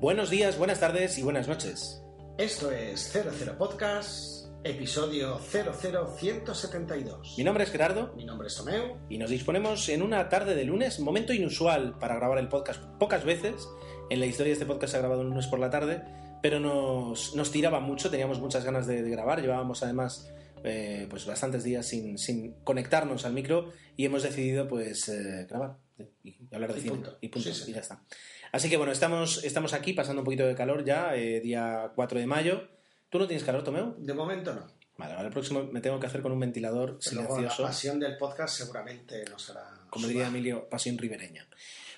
Buenos días, buenas tardes y buenas noches. Esto es 00 Podcast, episodio 00172. Mi nombre es Gerardo Mi nombre es Tomeu. y nos disponemos en una tarde de lunes, momento inusual para grabar el podcast pocas veces. En la historia de este podcast se ha grabado un lunes por la tarde, pero nos, nos tiraba mucho, teníamos muchas ganas de, de grabar, llevábamos además eh, pues bastantes días sin, sin conectarnos al micro y hemos decidido pues eh, grabar y hablar de Y cine punto. y punto Sí, sí. y ya está. Así que bueno, estamos, estamos aquí pasando un poquito de calor ya, eh, día 4 de mayo. ¿Tú no tienes calor, Tomeo? De momento no. Vale, vale, el próximo me tengo que hacer con un ventilador Pero luego la silencioso. pasión del podcast seguramente no será. como diría Emilio, pasión ribereña.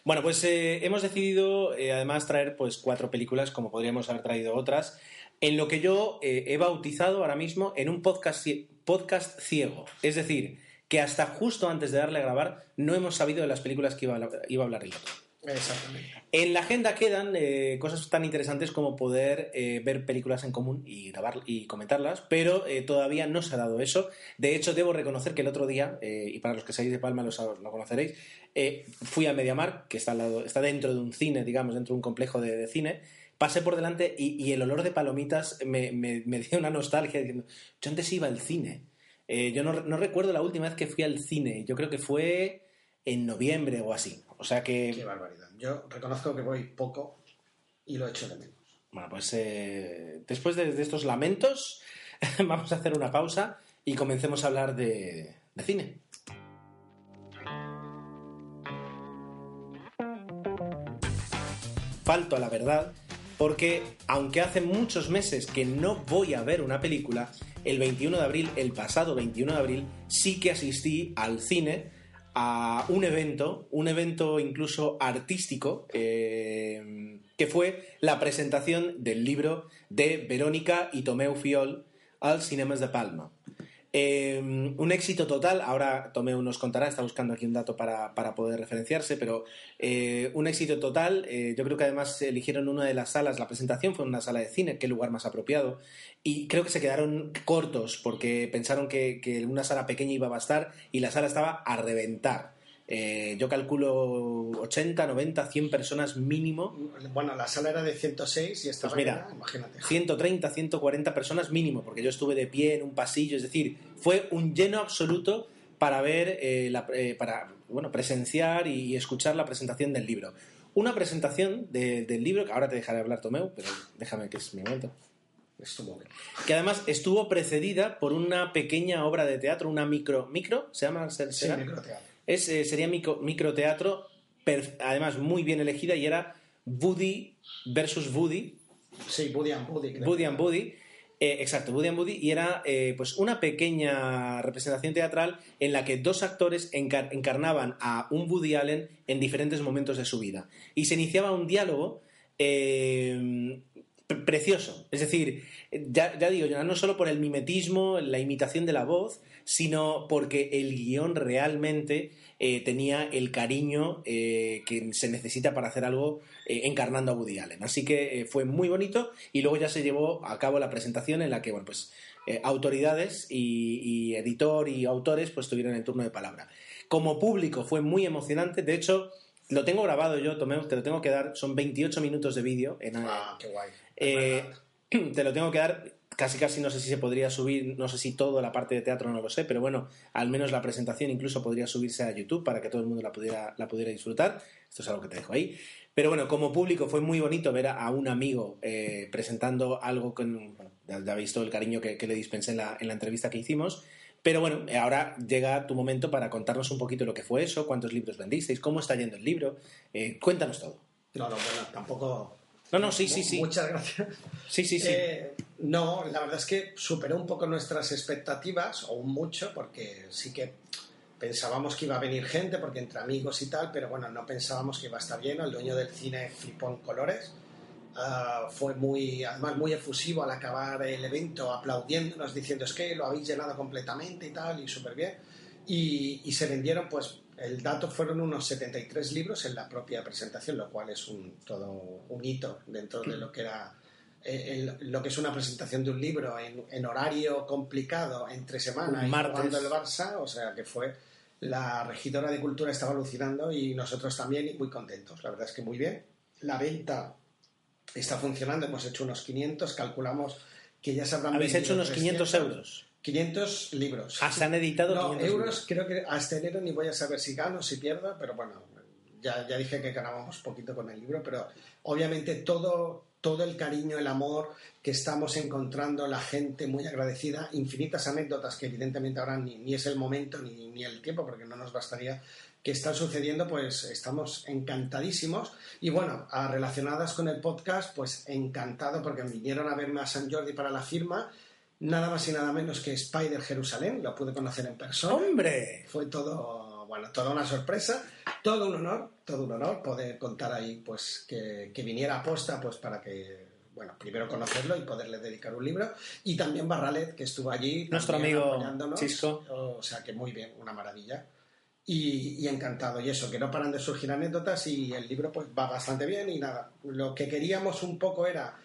Bueno, pues eh, hemos decidido eh, además traer pues cuatro películas, como podríamos haber traído otras, en lo que yo eh, he bautizado ahora mismo en un podcast, podcast ciego. Es decir, que hasta justo antes de darle a grabar no hemos sabido de las películas que iba a, hablar- iba a hablar el otro. Exactamente. En la agenda quedan eh, cosas tan interesantes como poder eh, ver películas en común y grabar y comentarlas, pero eh, todavía no se ha dado eso. De hecho, debo reconocer que el otro día, y para los que seáis de Palma lo, sab- lo conoceréis, fui a Mediamar, que está, al lado, está dentro de un cine, digamos, dentro de un complejo de, cine. Pasé por delante y, el olor de palomitas me, dio una nostalgia diciendo, yo antes iba al cine. Yo no recuerdo la última vez que fui al cine, yo creo que fue en noviembre o así. O sea que... Qué barbaridad. Yo reconozco que voy poco y lo echo de menos. Bueno, pues eh, después de, de estos lamentos, vamos a hacer una pausa y comencemos a hablar de, de cine. Falto a la verdad, porque aunque hace muchos meses que no voy a ver una película, el 21 de abril, el pasado 21 de abril, sí que asistí al cine a un evento, un evento incluso artístico, eh, que fue la presentación del libro de Verónica y Tomeu Fiol al Cinemas de Palma. Eh, un éxito total, ahora Tomeu nos contará, está buscando aquí un dato para, para poder referenciarse, pero eh, un éxito total, eh, yo creo que además eligieron una de las salas, la presentación fue en una sala de cine, qué lugar más apropiado, y creo que se quedaron cortos porque pensaron que, que una sala pequeña iba a bastar y la sala estaba a reventar. Eh, yo calculo 80, 90, 100 personas mínimo Bueno, la sala era de 106 y estaba Pues mira, llena, imagínate. 130, 140 personas mínimo, porque yo estuve de pie en un pasillo, es decir, fue un lleno absoluto para ver, eh, la- eh, para bueno, presenciar y escuchar la presentación del libro. Una presentación de- del libro, que ahora te dejaré hablar, Tomeu, pero déjame que es mi momento. Estuvo. Que además estuvo precedida por una pequeña obra de teatro, una micro. ¿Micro? ¿Se llama? ¿Se- Sí, microteatro. Es, eh, sería micro, microteatro, además muy bien elegida, y era Woody versus Woody, Sí, Buddy and Buddy. creo. Buddy and Buddy. eh, exacto, Buddy and Buddy. Y era eh, pues una pequeña representación teatral en la que dos actores encar- encarnaban a un Woody Allen en diferentes momentos de su vida. Y se iniciaba un diálogo eh, pre- precioso. Es decir, ya, ya digo, no solo por el mimetismo, la imitación de la voz, sino porque el guion realmente eh, tenía el cariño eh, que se necesita para hacer algo eh, encarnando a Woody Allen. Así que fue muy bonito y luego ya se llevó a cabo la presentación en la que, bueno, pues autoridades y, y editor y autores pues tuvieron el turno de palabra. Como público fue muy emocionante, de hecho lo tengo grabado yo, Tomeu, te lo tengo que dar, son 28 minutos de vídeo en, Ah, qué guay. te lo tengo que dar. Casi casi no sé si se podría subir, no sé si toda la parte de teatro no lo sé, pero bueno, al menos la presentación incluso podría subirse a YouTube para que todo el mundo la pudiera, la pudiera disfrutar. Esto es algo que te dejo ahí. Pero bueno, como público fue muy bonito ver a, un amigo eh, presentando algo con. Bueno, ya, ya habéis visto el cariño que, que le dispensé en la, en la entrevista que hicimos. Pero bueno, eh, ahora llega tu momento para contarnos un poquito lo que fue eso, cuántos libros vendisteis, cómo está yendo el libro. Eh, cuéntanos todo. No, no, bueno, tampoco. No, no, sí, sí, sí. Muchas gracias. Sí, sí, sí. Eh, no, la verdad es que superó un poco nuestras expectativas, o mucho, porque sí que pensábamos que iba a venir gente porque entre amigos y tal, pero bueno, no pensábamos que iba a estar lleno. El dueño del cine flipó colores. Ah, fue muy, además muy efusivo al acabar el evento, aplaudiéndonos, diciendo es que lo habéis llenado completamente y tal, y súper bien. Y, y se vendieron, pues, el dato fueron unos 73 libros en la propia presentación, lo cual es un, todo un hito dentro de lo que era eh, el- lo que es una presentación de un libro en, en horario complicado entre semana Un y martes. jugando el Barça, o sea que fue la regidora de cultura estaba alucinando y nosotros también y muy contentos, la verdad es que muy bien. La venta está funcionando, hemos hecho unos 500, calculamos que ya se habrán Habéis hecho unos 500 300. euros. 500 libros. Ah, se han editado No, 500 euros libros. creo que hasta enero ni voy a saber si gano, si pierdo, pero bueno, ya, ya dije que ganábamos poquito con el libro, pero obviamente todo, todo el cariño, el amor que estamos encontrando, la gente muy agradecida, infinitas anécdotas que evidentemente ahora ni, ni es el momento ni, ni el tiempo, porque no nos bastaría que están sucediendo, pues estamos encantadísimos. Y bueno, a- relacionadas con el podcast, pues encantado porque vinieron a verme a San Jordi para la firma, nada más y nada menos que Spider Jerusalén, lo pude conocer en persona. ¡Hombre! Fue todo, bueno, toda una sorpresa, todo un honor, todo un honor poder contar ahí, pues, que, que viniera a posta, pues, para que, bueno, primero conocerlo y poderle dedicar un libro. Y también Barralet, que estuvo allí. Nuestro amigo. Chisco. O sea, que muy bien, una maravilla. Y, y encantado. Y eso, que no paran de surgir anécdotas y el libro, pues, va bastante bien y nada. Lo que queríamos un poco era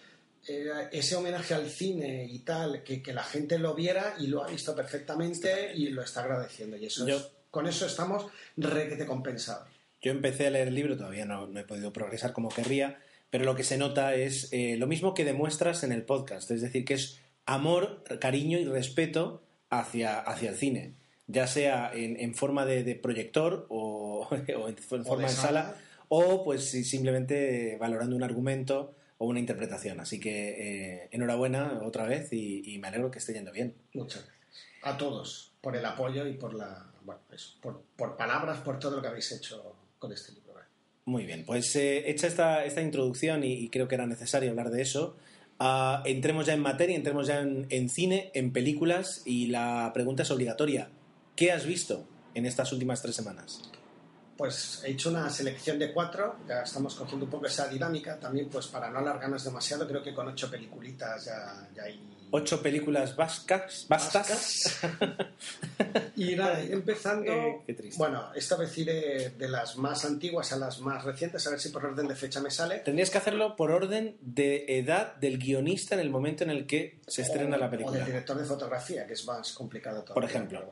era ese homenaje al cine y tal, que, que la gente lo viera y lo ha visto perfectamente y lo está agradeciendo. Y eso Yo- es- con eso estamos requete compensados. Yo empecé a leer el libro, todavía no, no he podido progresar como querría, pero lo que se nota es eh, lo mismo que demuestras en el podcast, es decir, que es amor, cariño y respeto hacia, hacia el cine, ya sea en, en forma de, de proyector o, o en, forma de sala. sala, o pues simplemente valorando un argumento o una interpretación. Así que eh, enhorabuena otra vez y, y me alegro que esté yendo bien. Muchas gracias. A todos por el apoyo y por la bueno, eso, por, por palabras, por todo lo que habéis hecho con este libro. ¿eh? Muy bien, pues eh, hecha esta, esta introducción y, y creo que era necesario hablar de eso, ah, entremos ya en materia, entremos ya en, en cine, en películas y la pregunta es obligatoria. ¿Qué has visto en estas últimas tres semanas? Pues he hecho una selección de cuatro, ya estamos cogiendo un poco esa dinámica también, pues para no alargarnos demasiado, creo que con ocho peliculitas ya, ya hay Ocho películas vascas, vastas. Y nada, empezando. Eh, qué triste. Bueno, esta vez iré de las más antiguas a las más recientes, a ver si por orden de fecha me sale. Tendrías que hacerlo por orden de edad del guionista en el momento en el que se estrena O- la O del película. director de fotografía, que es más complicado todo. Por ejemplo.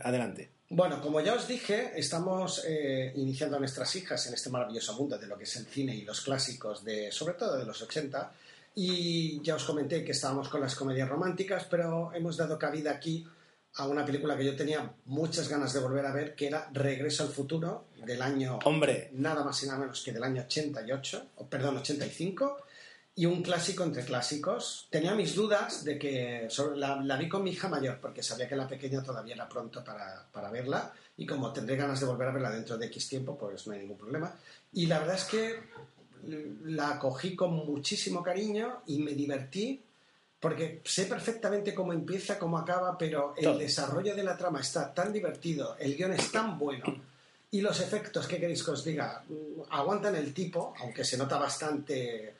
Adelante. Bueno, como ya os dije, estamos eh, iniciando a nuestras hijas en este maravilloso mundo de lo que es el cine y los clásicos, de, sobre todo de los 80. Y ya os comenté que estábamos con las comedias románticas, pero hemos dado cabida aquí a una película que yo tenía muchas ganas de volver a ver, que era Regreso al futuro, del año Hombre, nada más y nada menos que del año 88, o perdón, 85, y un clásico entre clásicos. Tenía mis dudas de que sobre- la, la vi con mi hija mayor, porque sabía que la pequeña todavía era pronto para, para verla, y como tendré ganas de volver a verla dentro de X tiempo, pues no hay ningún problema. Y la verdad es que la cogí con muchísimo cariño y me divertí. Porque sé perfectamente cómo empieza, cómo acaba, pero el Todo. desarrollo de la trama está tan divertido, el guion es tan bueno, y los efectos, ¿qué queréis que os diga? Aguantan el tipo, aunque se nota bastante.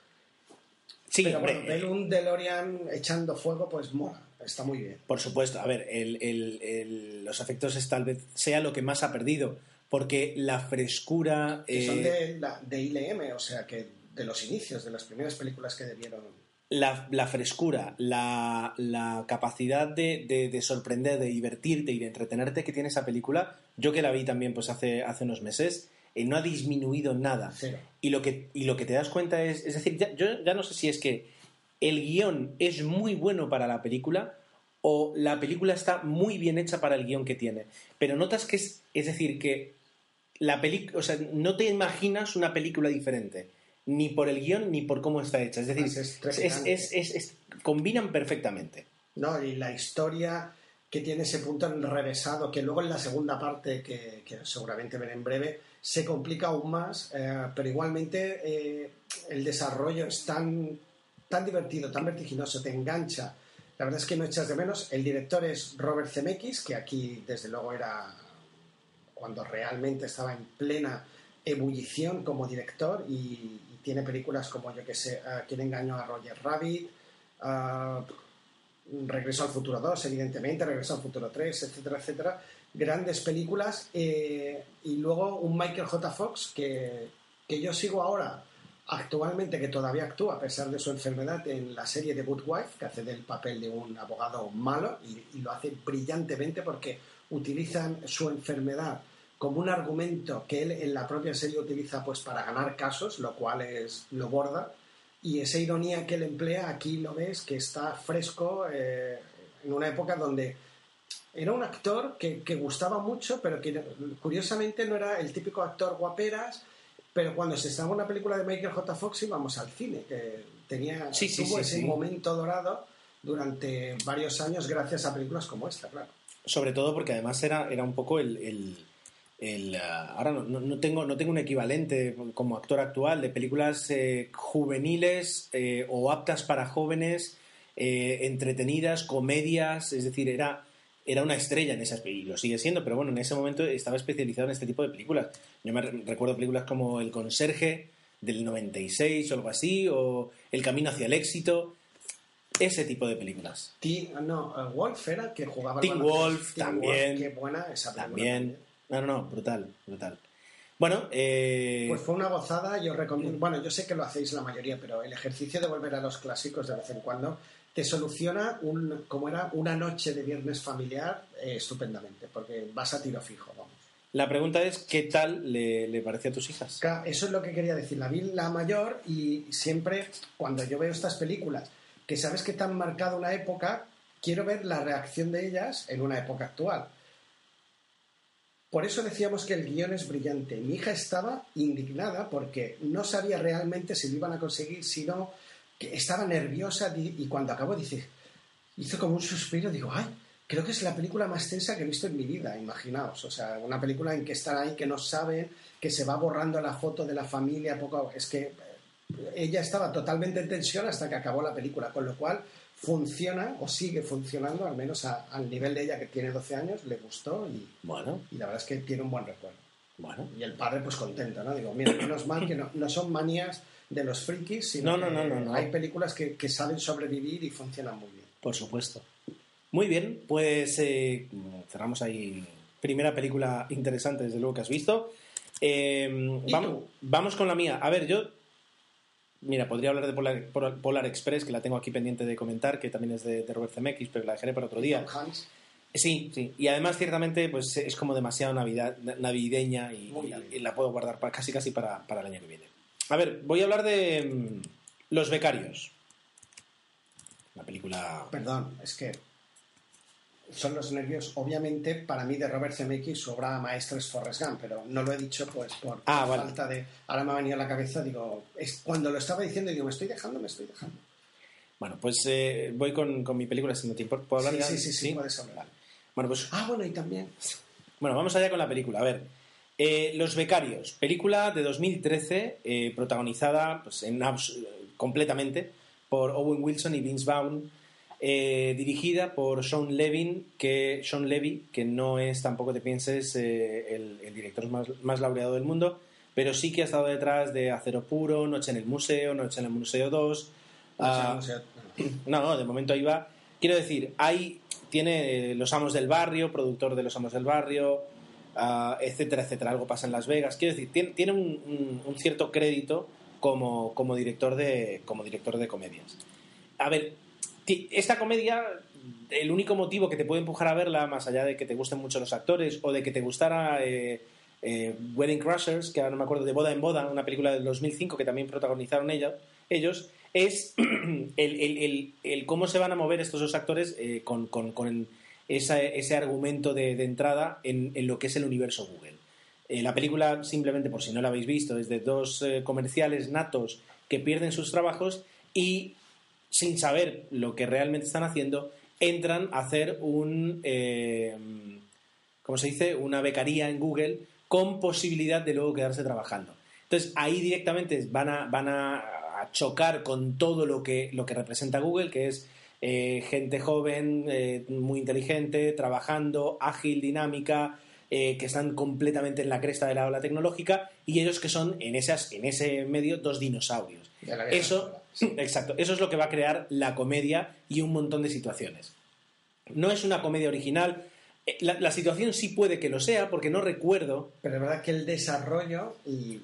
sí, pero hombre, bueno, ver un DeLorean echando fuego, pues mola, está muy bien. Por supuesto, a ver, el- el- el- los efectos es tal vez sea lo que más ha perdido, porque la frescura... Que son eh, de, la, de ILM, o sea que de los inicios, de las primeras películas que debieron. la, la frescura, la, la capacidad de, de- de sorprender, de divertirte y de entretenerte que tiene esa película, yo que la vi también pues hace, hace unos meses, eh, no ha disminuido nada. Cero. Y lo que, y lo que te das cuenta es, es decir, ya- yo ya no sé si es que el guion es muy bueno para la película o la película está muy bien hecha para el guion que tiene. Pero notas que es, es decir, que la película, o sea, no te imaginas una película diferente, ni por el guion ni por cómo está hecha. Es decir, Es es, combinan perfectamente. ¿no? Y la historia que tiene ese punto enrevesado, que luego en la segunda parte, que, que seguramente veré en breve, se complica aún más, eh, pero igualmente eh, el desarrollo es tan, tan divertido, tan vertiginoso, te engancha. La verdad es que no echas de menos. El director es Robert Zemeckis, que aquí desde luego era cuando realmente estaba en plena ebullición como director y, tiene películas como, yo que sé, uh, Quién engañó a Roger Rabbit, uh, Regreso al Futuro 2, evidentemente, Regreso al Futuro 3, etcétera, etcétera. Grandes películas. Eh, y luego un Michael J. Fox que, que yo sigo ahora actualmente, que todavía actúa a pesar de su enfermedad en la serie de Good Wife, que hace del papel de un abogado malo y, y lo hace brillantemente porque utilizan su enfermedad como un argumento que él en la propia serie utiliza pues para ganar casos, lo cual es lo borda y esa ironía que él emplea aquí lo ves que está fresco eh, en una época donde era un actor que, que, gustaba mucho, pero que curiosamente no era el típico actor guaperas, pero cuando se estaba una película de Michael J. Fox íbamos al cine, que tenía sí, tuvo sí, ese momento dorado durante varios años gracias a películas como esta, claro. Sobre todo porque además era, era un poco el... el... El, uh, ahora no, no, tengo, no tengo un equivalente como actor actual de películas eh, juveniles eh, o aptas para jóvenes, eh, entretenidas, comedias, es decir, era, era una estrella en esas y lo sigue siendo, pero bueno, en ese momento estaba especializado en este tipo de películas. Yo me recuerdo películas como El Conserje del 96 o algo así, o El Camino hacia el éxito, ese tipo de películas. T no, uh, Wolf era que jugaba Teen Wolf, Teen también. Wolf, qué buena esa película. También. No, no, no, brutal, brutal. Bueno, eh... pues fue una gozada. Yo recomiendo. Bueno, yo sé que lo hacéis la mayoría, pero el ejercicio de volver a los clásicos de vez en cuando te soluciona un, como era una noche de viernes familiar eh, estupendamente, porque vas a tiro fijo, vamos. La pregunta es, ¿qué tal le, le pareció a tus hijas? Eso es lo que quería decir. La vi la mayor y siempre, cuando yo veo estas películas, que sabes que te han marcado una época, quiero ver la reacción de ellas en una época actual. Por eso decíamos que el guion es brillante. Mi hija estaba indignada porque no sabía realmente si lo iban a conseguir, si no, que estaba nerviosa y cuando acabó dice, hizo como un suspiro, digo, ay, creo que es la película más tensa que he visto en mi vida, imaginaos. O sea, una película en que están ahí, que no saben, que se va borrando la foto de la familia poco. Es que ella estaba totalmente en tensión hasta que acabó la película, con lo cual funciona o sigue funcionando, al menos a, al nivel de ella que tiene 12 años, le gustó y, bueno. y la verdad es que tiene un buen recuerdo. Bueno. Y el padre pues contento, ¿no? Digo, mira, menos mal que no, no son manías de los frikis, sino no, no, no, no, no. hay películas que, que, saben sobrevivir y funcionan muy bien. Por supuesto. Muy bien, pues eh, cerramos ahí. Primera película interesante, desde luego, que has visto. Eh, vamos, vamos con la mía. A ver, yo Mira, podría hablar de Polar, Polar, Express, que la tengo aquí pendiente de comentar, que también es de, de Robert Zemeckis, pero la dejaré para otro día. Hans. Sí, sí. Y además, ciertamente, pues es como demasiado navidad, navideña y, y, y la puedo guardar para, casi casi para, para, el año que viene. A ver, voy a hablar de um, Los Becarios. La película... Perdón, es que son los nervios, obviamente, para mí de Robert Zemeckis, su obra maestra es Forrest Gump, pero no lo he dicho pues por ah, vale. falta de... Ahora me ha venido a la cabeza, digo, es cuando lo estaba diciendo, digo, me estoy dejando, me estoy dejando. Bueno, pues eh, voy con, con, mi película, si no te importa. ¿Puedo hablar sí, ya? Sí, sí, sí, sí, puedes hablar. Bueno, pues... Ah, bueno, y también... Bueno, vamos allá con la película. A ver, eh, Los Becarios, película de 2013, eh, protagonizada pues, en, completamente por Owen Wilson y Vince Vaughn, eh, dirigida por Sean Levin, que Sean Levy, que no es tampoco te pienses eh, el, el, director más, más, laureado del mundo, pero sí que ha estado detrás de Acero Puro, Noche en el Museo, Noche en el Museo 2. Uh, no, no, de momento ahí va. Quiero decir, hay, tiene Los Amos del Barrio, productor de Los Amos del Barrio, uh, etcétera, etcétera. Algo pasa en Las Vegas. Quiero decir, tiene, tiene un, un, un, cierto crédito como, como, director de, como director de comedias. A ver, esta comedia, el único motivo que te puede empujar a verla, más allá de que te gusten mucho los actores o de que te gustara eh, eh, Wedding Crashers, que ahora no me acuerdo, de Boda en Boda, una película del 2005 que también protagonizaron ellos, es el, el, el, cómo se van a mover estos dos actores eh, con, con, con ese argumento de, de entrada en, en, lo que es el universo Google. La película, simplemente por si no la habéis visto, es de dos comerciales natos que pierden sus trabajos y sin saber lo que realmente están haciendo, entran a hacer un, eh, ¿cómo se dice? Una becaría en Google con posibilidad de luego quedarse trabajando. Entonces ahí directamente van a, van a, chocar con todo lo que, lo que representa Google, que es eh, gente joven, eh, muy inteligente, trabajando, ágil, dinámica, eh, que están completamente en la cresta de la ola tecnológica, y ellos que son en, esas, en ese medio dos dinosaurios. Eso, exacto, eso es lo que va a crear la comedia y un montón de situaciones. No es una comedia original. Eh, La, la situación sí puede que lo sea, porque no recuerdo. Pero es verdad que el desarrollo y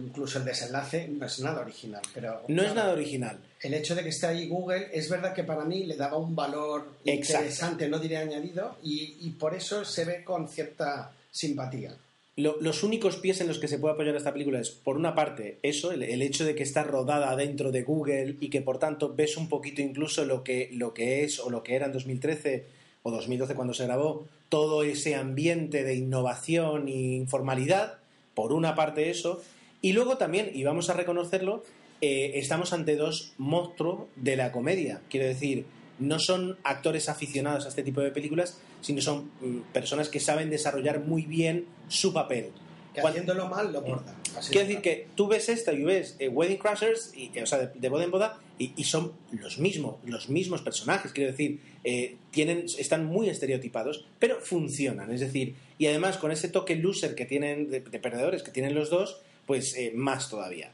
incluso el desenlace no es nada original. Pero No es nada original. El hecho de que esté ahí Google es verdad que para mí le daba un valor Exacto. interesante, no diré añadido, y, y por eso se ve con cierta simpatía. Lo- los únicos pies en los que se puede apoyar esta película es, por una parte, eso, el, hecho de que está rodada dentro de Google y que, por tanto, ves un poquito incluso lo que, lo que es o lo que era en 2013 o 2012 cuando se grabó, todo ese ambiente de innovación e informalidad, por una parte eso, y luego también, y vamos a reconocerlo, eh, estamos ante dos monstruos de la comedia. Quiero decir, no son actores aficionados a este tipo de películas, sino son mm, personas que saben desarrollar muy bien su papel. Que haciéndolo mal lo bordan. Así Quiero de decir que tú ves esta y ves eh, Wedding Crashers, y, eh, o sea, de, de boda en boda, y, y son los mismos, los mismos personajes. Quiero decir, eh, tienen, están muy estereotipados, pero funcionan. Es decir, y además con ese toque loser que tienen, de, de perdedores que tienen los dos, pues eh, más todavía.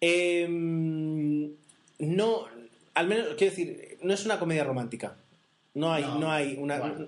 Em, no, al menos, quiero decir, no es una comedia romántica. No hay, no, No. hay una. Bueno.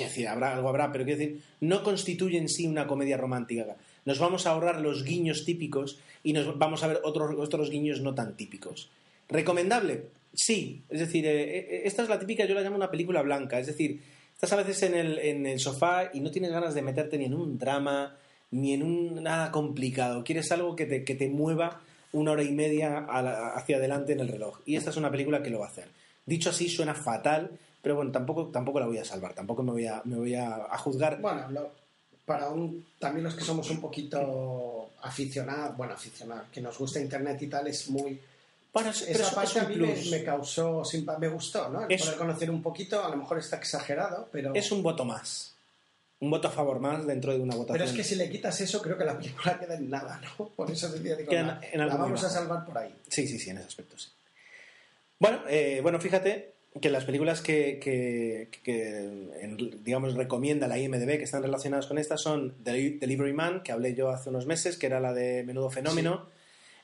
Quiero decir, habrá, algo habrá, pero quiero decir, no constituye en sí una comedia romántica. Nos vamos a ahorrar los guiños típicos y nos vamos a ver otros, otros guiños no tan típicos. ¿Recomendable? Sí. Es decir, eh, eh, esta es la típica, yo la llamo una película blanca. Es decir, estás a veces en el, en el sofá y no tienes ganas de meterte ni en un drama, ni en un nada complicado. Quieres algo que te, que te mueva una hora y media hacia adelante en el reloj. Y esta es una película que lo va a hacer. Dicho así, suena fatal, pero bueno, tampoco, tampoco la voy a salvar, tampoco me voy a, me voy a, a juzgar. Bueno, lo- para un, también los que somos un poquito aficionados, bueno, aficionados, que nos gusta Internet y tal, es muy... Bueno, es- pero Esa es- es parte a mí me, me causó, me gustó, ¿no? El Es- poder conocer un poquito, a lo mejor está exagerado, pero... Es un voto más. Un voto a favor más dentro de una votación. Pero es que si le quitas eso, creo que la película queda en nada, ¿no? Por eso decía, digo, en- la, en la vamos a salvar por ahí. Sí, sí, sí, en ese aspecto, sí. Bueno, eh, bueno, fíjate que las películas que, que- que, en- digamos, recomienda la IMDB que están relacionadas con estas son Deli- Delivery Man, que hablé yo hace unos meses, que era la de Menudo Fenómeno,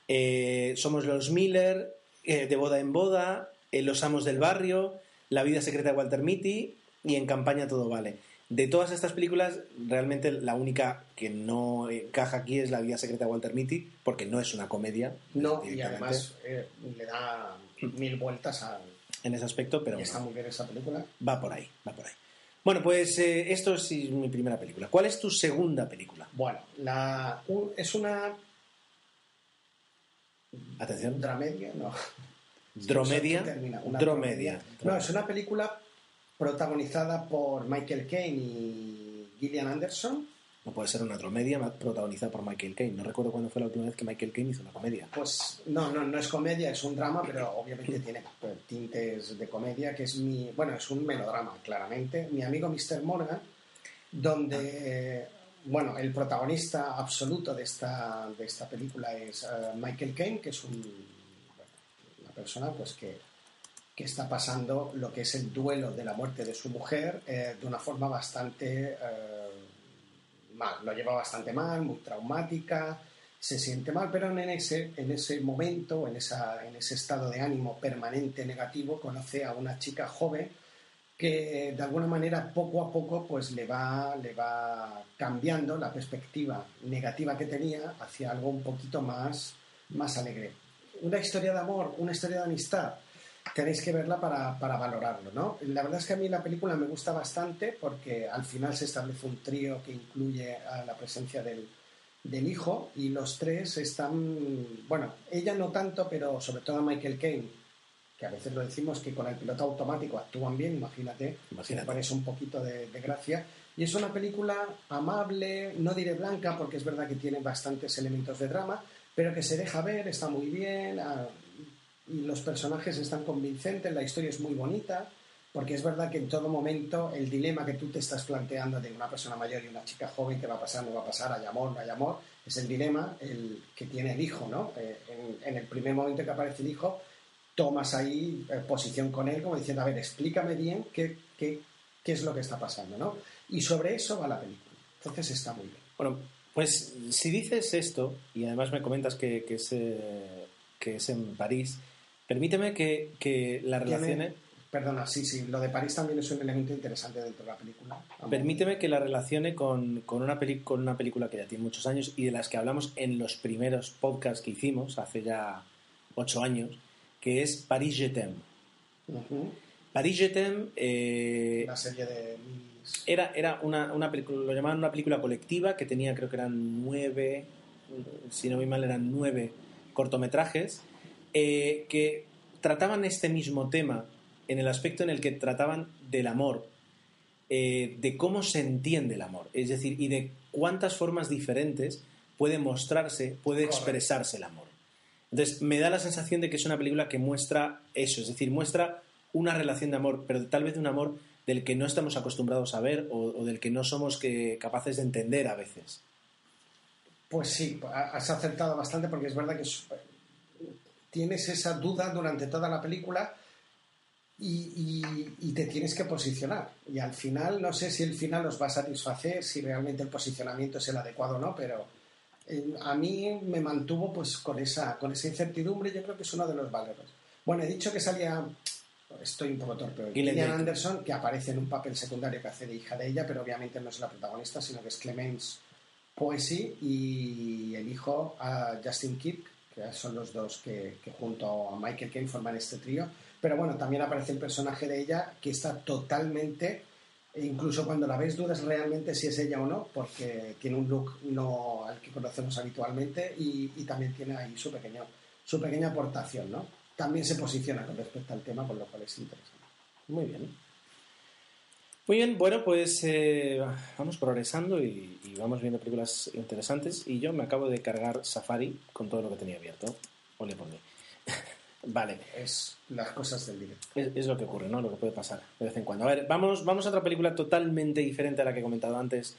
eh, Somos los Miller, eh, De Boda en Boda, eh, Los Amos del Barrio, La Vida Secreta de Walter Mitty y En Campaña Todo Vale. De todas estas películas, realmente la única que no encaja aquí es La Vida Secreta de Walter Mitty, porque no es una comedia. No, y además eh, le da mil vueltas a... en ese aspecto, pero y está bueno, muy bien esa película. va por ahí, va por ahí. Bueno, pues eh, esto es mi primera película. ¿Cuál es tu segunda película? Bueno, la, un- es una Atención. dramedia, no. Dromedia. Sí, termina, una Dromedia. No, es una película protagonizada por Michael Caine y Gillian Anderson. No puede ser una dromedia ma- protagonizada por Michael Caine. No recuerdo cuándo fue la última vez que Michael Caine hizo una comedia. Pues no, no, no es comedia, es un drama, pero obviamente tiene tintes de comedia, que es mi, bueno, es un melodrama, claramente. Mi amigo Mr. Morgan, donde, eh, bueno, el protagonista absoluto de esta, de esta película es eh, Michael Caine, que es un, una persona pues que, que está pasando lo que es el duelo de la muerte de su mujer eh, de una forma bastante eh, mal, lo lleva bastante mal, muy traumática, se siente mal, pero en ese, en ese momento, en, esa, en ese estado de ánimo permanente negativo, conoce a una chica joven que de alguna manera poco a poco pues le va, le va cambiando la perspectiva negativa que tenía hacia algo un poquito más, más alegre. Una historia de amor, una historia de amistad, tenéis que verla para, para valorarlo, ¿no? La verdad es que a mí la película me gusta bastante porque al final se establece un trío que incluye a la presencia del, del hijo y los tres están, bueno, ella no tanto, pero sobre todo Michael Caine, que a veces lo decimos que con el piloto automático actúan bien, imagínate, Imagínate. parece un poquito de, de gracia. Y es una película amable, no diré blanca, porque es verdad que tiene bastantes elementos de drama, pero que se deja ver, está muy bien, ah, los personajes están convincentes, la historia es muy bonita, porque es verdad que en todo momento el dilema que tú te estás planteando de una persona mayor y una chica joven, que va a pasar, no va a pasar, hay amor, no hay amor, es el dilema el que tiene el hijo, ¿no? Eh, en, en el primer momento que aparece el hijo, tomas ahí eh, posición con él, como diciendo, a ver, explícame bien qué, qué, qué es lo que está pasando, ¿no? Y sobre eso va la película. Entonces está muy bien. Bueno, pues si dices esto, y además me comentas que, que es, eh, que es en París, permíteme que, que la Tiene- relacione. Perdona, sí, sí, lo de París también es un elemento interesante dentro de la película. Permíteme que la relacione con, con una peli- con una película que ya tiene muchos años y de las que hablamos en los primeros podcasts que hicimos hace ya ocho años, que es Paris Je t'aime. Ujú. Paris Je t'aime eh, La serie de era, era una, una película, lo llamaban una película colectiva que tenía, creo que eran nueve, si no voy mal, eran nueve cortometrajes eh, que trataban este mismo tema en el aspecto en el que trataban del amor, eh, de cómo se entiende el amor, es decir, y de cuántas formas diferentes puede mostrarse, puede Correcto. expresarse el amor. Entonces, me da la sensación de que es una película que muestra eso, es decir, muestra una relación de amor, pero tal vez de un amor del que no estamos acostumbrados a ver o, o del que no somos que- capaces de entender a veces. Pues sí, ha- has acertado bastante porque es verdad que es- tienes esa duda durante toda la película y, y- y te tienes que posicionar. Y al final, no sé si el final os va a satisfacer, si realmente el posicionamiento es el adecuado o no, pero eh, a mí me mantuvo pues con esa, con esa incertidumbre, yo creo que es uno de los valores. Bueno, he dicho que salía, estoy un poco torpe hoy, Gillian Anderson. Anderson, que aparece en un papel secundario que hace de hija de ella, pero obviamente no es la protagonista, sino que es Clemence Poesy y el hijo a Justin Kirk, son los dos que, junto a Michael Caine forman este trío. Pero bueno, también aparece el personaje de ella que está totalmente, e incluso cuando la ves dudas realmente si es ella o no, porque tiene un look no al que conocemos habitualmente y, y también tiene ahí su, pequeño, su pequeña aportación, ¿no? También se posiciona con respecto al tema, con lo cual es interesante. Muy bien. Muy bien, bueno, pues eh, vamos progresando y, y vamos viendo películas interesantes. Y yo me acabo de cargar Safari con todo lo que tenía abierto. Ole por mí. vale, Es las cosas del directo. es, es lo que ocurre, ¿no? Lo que puede pasar de vez en cuando. A ver, vamos, vamos a otra película totalmente diferente a la que he comentado antes.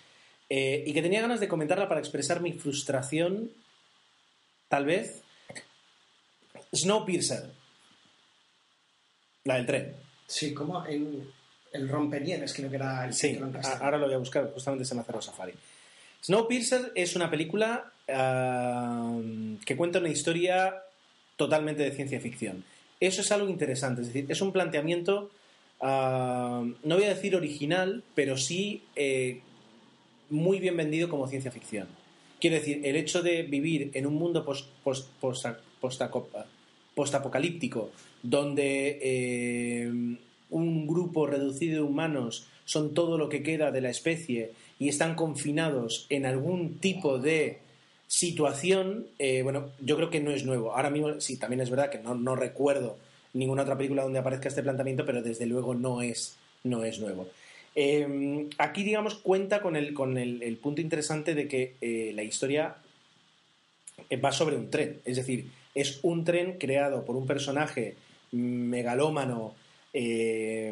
eh, y que tenía ganas de comentarla para expresar mi frustración, tal vez. Snowpiercer. La del tren. Sí, como en el rompenieves creo que era el Sí, título en a- castellano. ahora lo voy a buscar, justamente se me ha cerrado Safari. Snowpiercer es una película ah, que cuenta una historia totalmente de ciencia ficción. Eso es algo interesante, es decir, es un planteamiento, ah, no voy a decir original, pero sí eh, muy bien vendido como ciencia ficción. Quiero decir, el hecho de vivir en un mundo post- post- post- postaco- postapocalíptico, donde eh, un grupo reducido de humanos son todo lo que queda de la especie y están confinados en algún tipo de situación, eh, bueno, yo creo que no es nuevo. Ahora mismo, sí, también es verdad que no, no recuerdo ninguna otra película donde aparezca este planteamiento, pero desde luego no es, no es nuevo. Eh, aquí, digamos, cuenta con el, con el, punto interesante de que eh, la historia eh, va sobre un tren. Es decir, es un tren creado por un personaje megalómano, eh,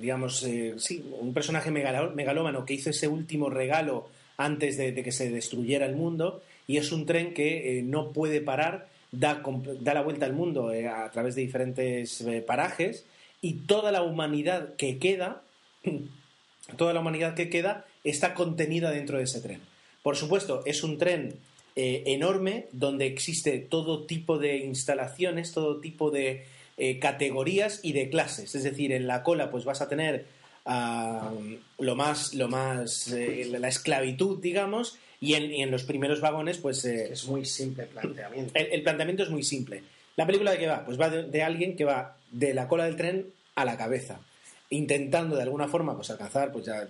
digamos, eh, sí, un personaje megalómano que hizo ese último regalo antes de, que se destruyera el mundo y es un tren que eh, no puede parar, da, da la vuelta al mundo a través de diferentes parajes y toda la humanidad que queda, toda la humanidad que queda está contenida dentro de ese tren. Por supuesto, es un tren enorme donde existe todo tipo de instalaciones, todo tipo de eh, categorías y de clases. Es decir, en la cola pues vas a tener lo más, lo más eh, la esclavitud, digamos, y en, y en los primeros vagones pues eh, Es muy simple el planteamiento. el, el planteamiento es muy simple. ¿La película de qué va? Pues va de, de alguien que va de la cola del tren a la cabeza, intentando de alguna forma pues alcanzar pues ya,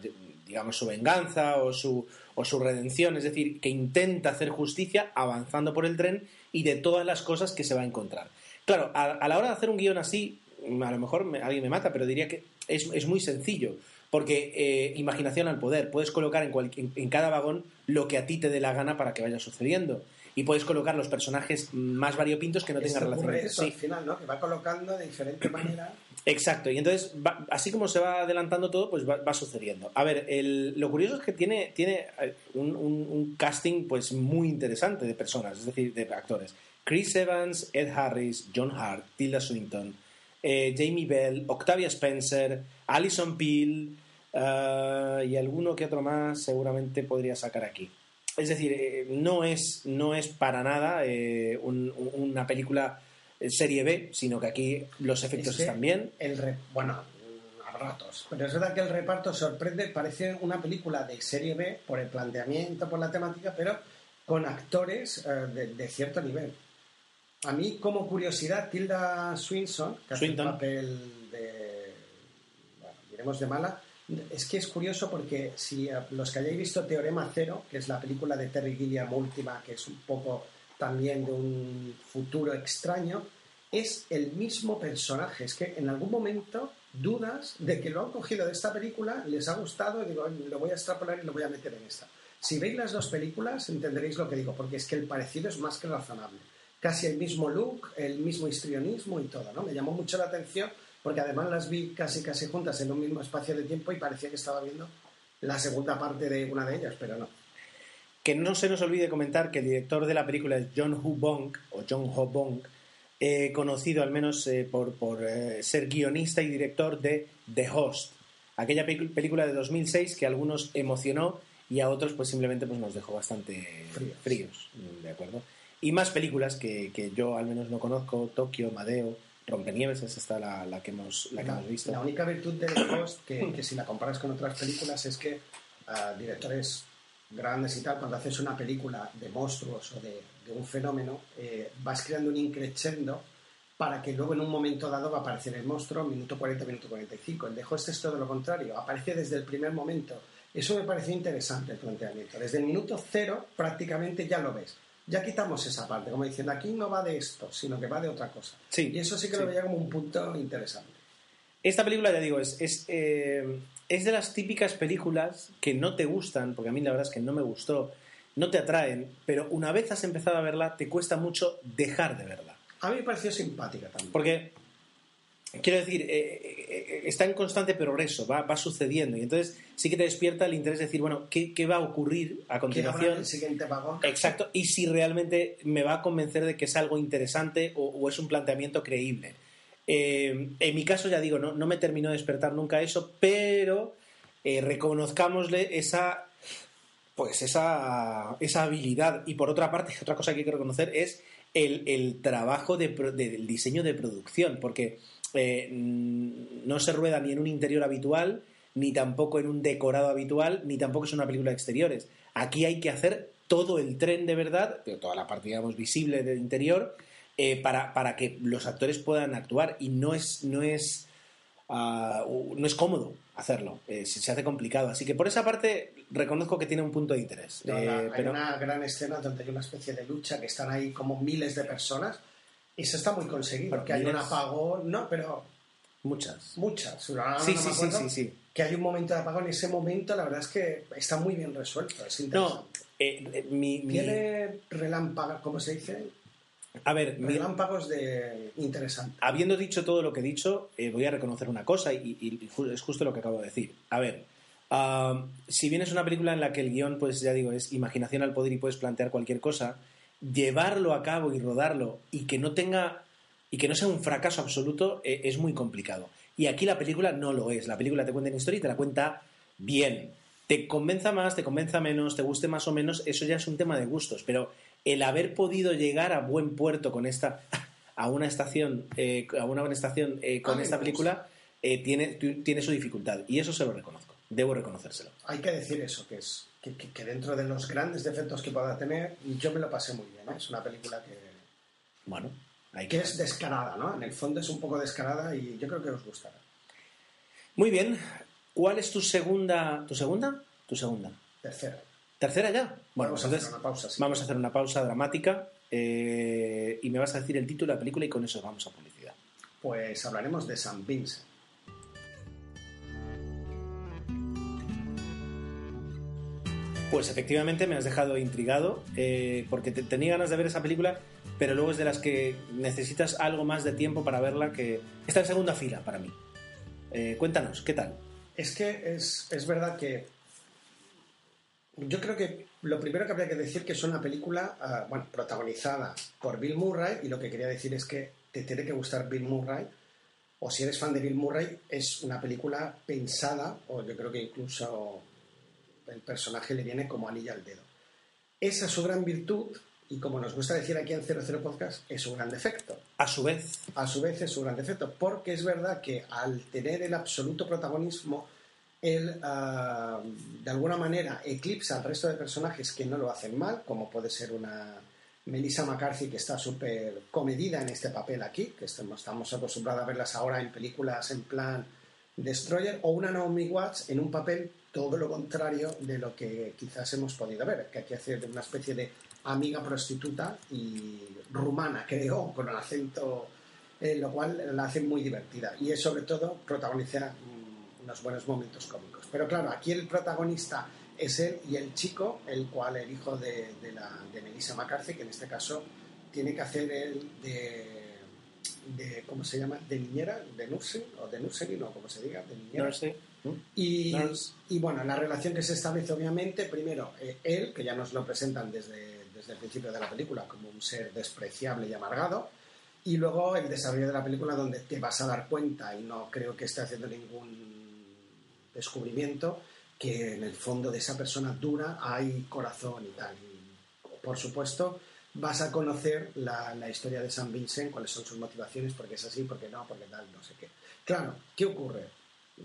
digamos su venganza o su, o su redención, es decir, que intenta hacer justicia avanzando por el tren y de todas las cosas que se va a encontrar. Claro, a, a la hora de hacer un guion así, a lo mejor me- alguien me mata, pero diría que es, es muy sencillo. Porque eh, imaginación al poder. Puedes colocar en, cual- en- en cada vagón lo que a ti te dé la gana para que vaya sucediendo. Y puedes colocar los personajes más variopintos que no tengan relación entre sí. al final, ¿no? Que va colocando de diferente manera. Exacto, y entonces, va- así como se va adelantando todo, pues va, va sucediendo. A ver, el- lo curioso es que tiene, tiene eh, un, un- un casting pues muy interesante de personas, es decir, de actores. Chris Evans, Ed Harris, John Hart, Tilda Swinton, eh, Jamie Bell, Octavia Spencer, Alison Peel, Ah, y alguno que otro más seguramente podría sacar aquí. Es decir, eh, no, es, no es para nada eh, un- un- una película serie B, sino que aquí los efectos Es que están bien. El re- bueno, a ratos. Pero es verdad que el reparto sorprende, parece una película de serie B por el planteamiento, por la temática, pero con actores de, de cierto nivel. A mí, como curiosidad, Tilda Swinson, que hace el papel de. Bueno, diremos de mala. Es que es curioso porque si eh, los que hayáis visto Teorema Cero, que es la película de Terry Gilliam última, que es un poco también de un futuro extraño, es el mismo personaje. Es que en algún momento dudas de que lo han cogido de esta película, les ha gustado y digo, lo voy a extrapolar y lo voy a meter en esta. Si veis las dos películas entenderéis lo que digo, porque es que el parecido es más que razonable. Casi el mismo look, el mismo histrionismo y todo, ¿no? Me llamó mucho la atención porque además las vi casi casi juntas en un mismo espacio de tiempo y parecía que estaba viendo la segunda parte de una de ellas, pero no. Que no se nos olvide comentar que el director de la película es John Hu Bong, o John Ho Bong, eh, conocido al menos eh, por, por, eh, ser guionista y director de The Host, aquella pe- película de 2006 que a algunos emocionó y a otros pues simplemente pues, nos dejó bastante Fríos. fríos, ¿de acuerdo? Y más películas que, que yo al menos no conozco, Tokio, Madeo, Rompenieves, esa está la, la que hemos, la que La, hemos visto. la única virtud de The Host, que, que si la comparas con otras películas, es que ah, directores grandes y tal, cuando haces una película de monstruos o de, de un fenómeno, eh, vas creando un increchendo para que luego en un momento dado va a aparecer el monstruo, minuto 40, minuto 45. El de Host es todo lo contrario, aparece desde el primer momento. Eso me pareció interesante el planteamiento. Desde el minuto cero prácticamente ya lo ves. Ya quitamos esa parte, como diciendo, aquí no va de esto, sino que va de otra cosa. Sí, y eso sí que sí. lo veía como un punto interesante. Esta película, ya digo, es, es, eh, es de las típicas películas que no te gustan, porque a mí la verdad es que no me gustó, no te atraen, pero una vez has empezado a verla, te cuesta mucho dejar de verla. A mí me pareció simpática también. Porque, quiero decir, eh, eh, eh, está en constante progreso, va, va sucediendo, y entonces sí que te despierta el interés de decir, bueno, ¿qué, qué va a ocurrir a continuación? el siguiente vagón. Exacto, y si realmente me va a convencer de que es algo interesante o, o es un planteamiento creíble. Eh, en mi caso, ya digo, no, no me terminó de despertar nunca eso, pero eh, reconozcámosle esa, pues esa, esa habilidad. Y por otra parte, otra cosa que hay que reconocer es el, el trabajo de pro- de- del diseño de producción, porque eh, no se rueda ni en un interior habitual, ni tampoco en un decorado habitual, ni tampoco es una película de exteriores. Aquí hay que hacer todo el tren de verdad, toda la parte, digamos, visible del interior, eh, para, para que los actores puedan actuar. Y no es, no es, ah, no es cómodo hacerlo, eh, se, se hace complicado. Así que por esa parte reconozco que tiene un punto de interés. No, Eh, hay pero una gran escena donde hay una especie de lucha que están ahí como miles de personas eso está muy conseguido. Bueno, que hay un apagón, no, pero muchas. muchas. Ahora Sí, no sí, sí, sí, sí. Que hay un momento de apagón y ese momento la verdad es que está muy bien resuelto. Es interesante. No, eh, eh, mi, mi- Tiene relámpagos, ¿cómo se dice? a ver, mi- Relámpagos de interesante. habiendo dicho todo lo que he dicho, eh, voy a reconocer una cosa y, y- y es justo lo que acabo de decir. A ver, ah, si bien es una película en la que el guion, pues ya digo, es imaginación al poder y puedes plantear cualquier cosa, llevarlo a cabo y rodarlo y que no tenga y que no sea un fracaso absoluto eh, es muy complicado. Y aquí la película no lo es. La película te cuenta una historia y te la cuenta bien. Te convenza más, te convenza menos, te guste más o menos, eso ya es un tema de gustos. Pero el haber podido llegar a buen puerto con esta, a una estación, eh, a una buena estación eh, con esta película, eh, tiene, tiene su dificultad. Y eso se lo reconozco. Debo reconocérselo. Hay que decir eso, que es que, que- que dentro de los grandes defectos que pueda tener, yo me lo pasé muy bien. ¿eh? Es una película que, Bueno, hay que es descarada, ¿no? En el fondo es un poco descarada y yo creo que os gustará. Muy bien. ¿Cuál es tu segunda? ¿Tu segunda? Tu segunda. Tercera. ¿Tercera ya? Bueno, Vamos pues a entonces hacer una pausa. sí. vamos a hacer una pausa dramática eh, y me vas a decir el título de la película y con eso vamos a publicidad. Pues hablaremos de San Vincent. Pues efectivamente me has dejado intrigado eh, porque te- tenía ganas de ver esa película, pero luego es de las que necesitas algo más de tiempo para verla que está en segunda fila para mí. Eh, cuéntanos, ¿qué tal? Es que es, es verdad que yo creo que lo primero que habría que decir que es una película ah, bueno, protagonizada por Bill Murray y lo que quería decir es que te tiene que gustar Bill Murray o si eres fan de Bill Murray, es una película pensada, o yo creo que incluso el personaje le viene como anilla al dedo. Esa es su gran virtud, y como nos gusta decir aquí en 00 Podcast, es su gran defecto. A su vez. A su vez es su gran defecto, porque es verdad que al tener el absoluto protagonismo, él ah, de alguna manera eclipsa al resto de personajes que no lo hacen mal, como puede ser una Melissa McCarthy, que está súper comedida en este papel aquí, que estamos, estamos acostumbrados a verlas ahora en películas en plan Destroyer, o una Naomi Watts en un papel todo lo contrario de lo que quizás hemos podido ver, que aquí hace una especie de amiga prostituta y rumana, creo, con el acento, eh, lo cual la hace muy divertida. Y es sobre todo protagoniza mm, unos buenos momentos cómicos. Pero claro, aquí el protagonista es él y el chico, el cual el hijo de, de, la, de Melissa McCarthy, que en este caso tiene que hacer el de de ¿cómo se llama? de niñera, de nursing o de nursery, no, como se diga, de niñera. Y, y, bueno, la relación que se establece obviamente, primero, eh, él, que ya nos lo presentan desde, desde el principio de la película como un ser despreciable y amargado, y luego el desarrollo de la película donde te vas a dar cuenta, y no creo que esté haciendo ningún descubrimiento, que en el fondo de esa persona dura hay corazón y tal. Y, por supuesto, vas a conocer la, la, historia de San Vincent, cuáles son sus motivaciones, porque es así, porque no, porque tal, no sé qué. Claro, ¿qué ocurre?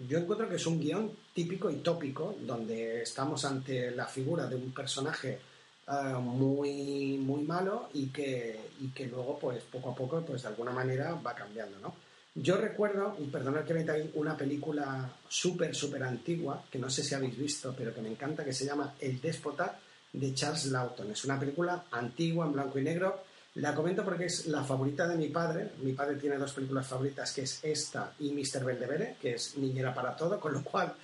Yo encuentro que es un guion típico y tópico, donde estamos ante la figura de un personaje uh, muy, muy malo y que, y que luego, pues poco a poco, pues de alguna manera va cambiando, ¿no? Yo recuerdo, y perdonad que me una película súper, súper antigua, que no sé si habéis visto, pero que me encanta, que se llama El Déspota, de Charles Lawton. Es una película antigua, en blanco y negro. La comento porque es la favorita de mi padre. Mi padre tiene dos películas favoritas, que es esta y Mr. Beldebere, que es Niñera para todo, con lo cual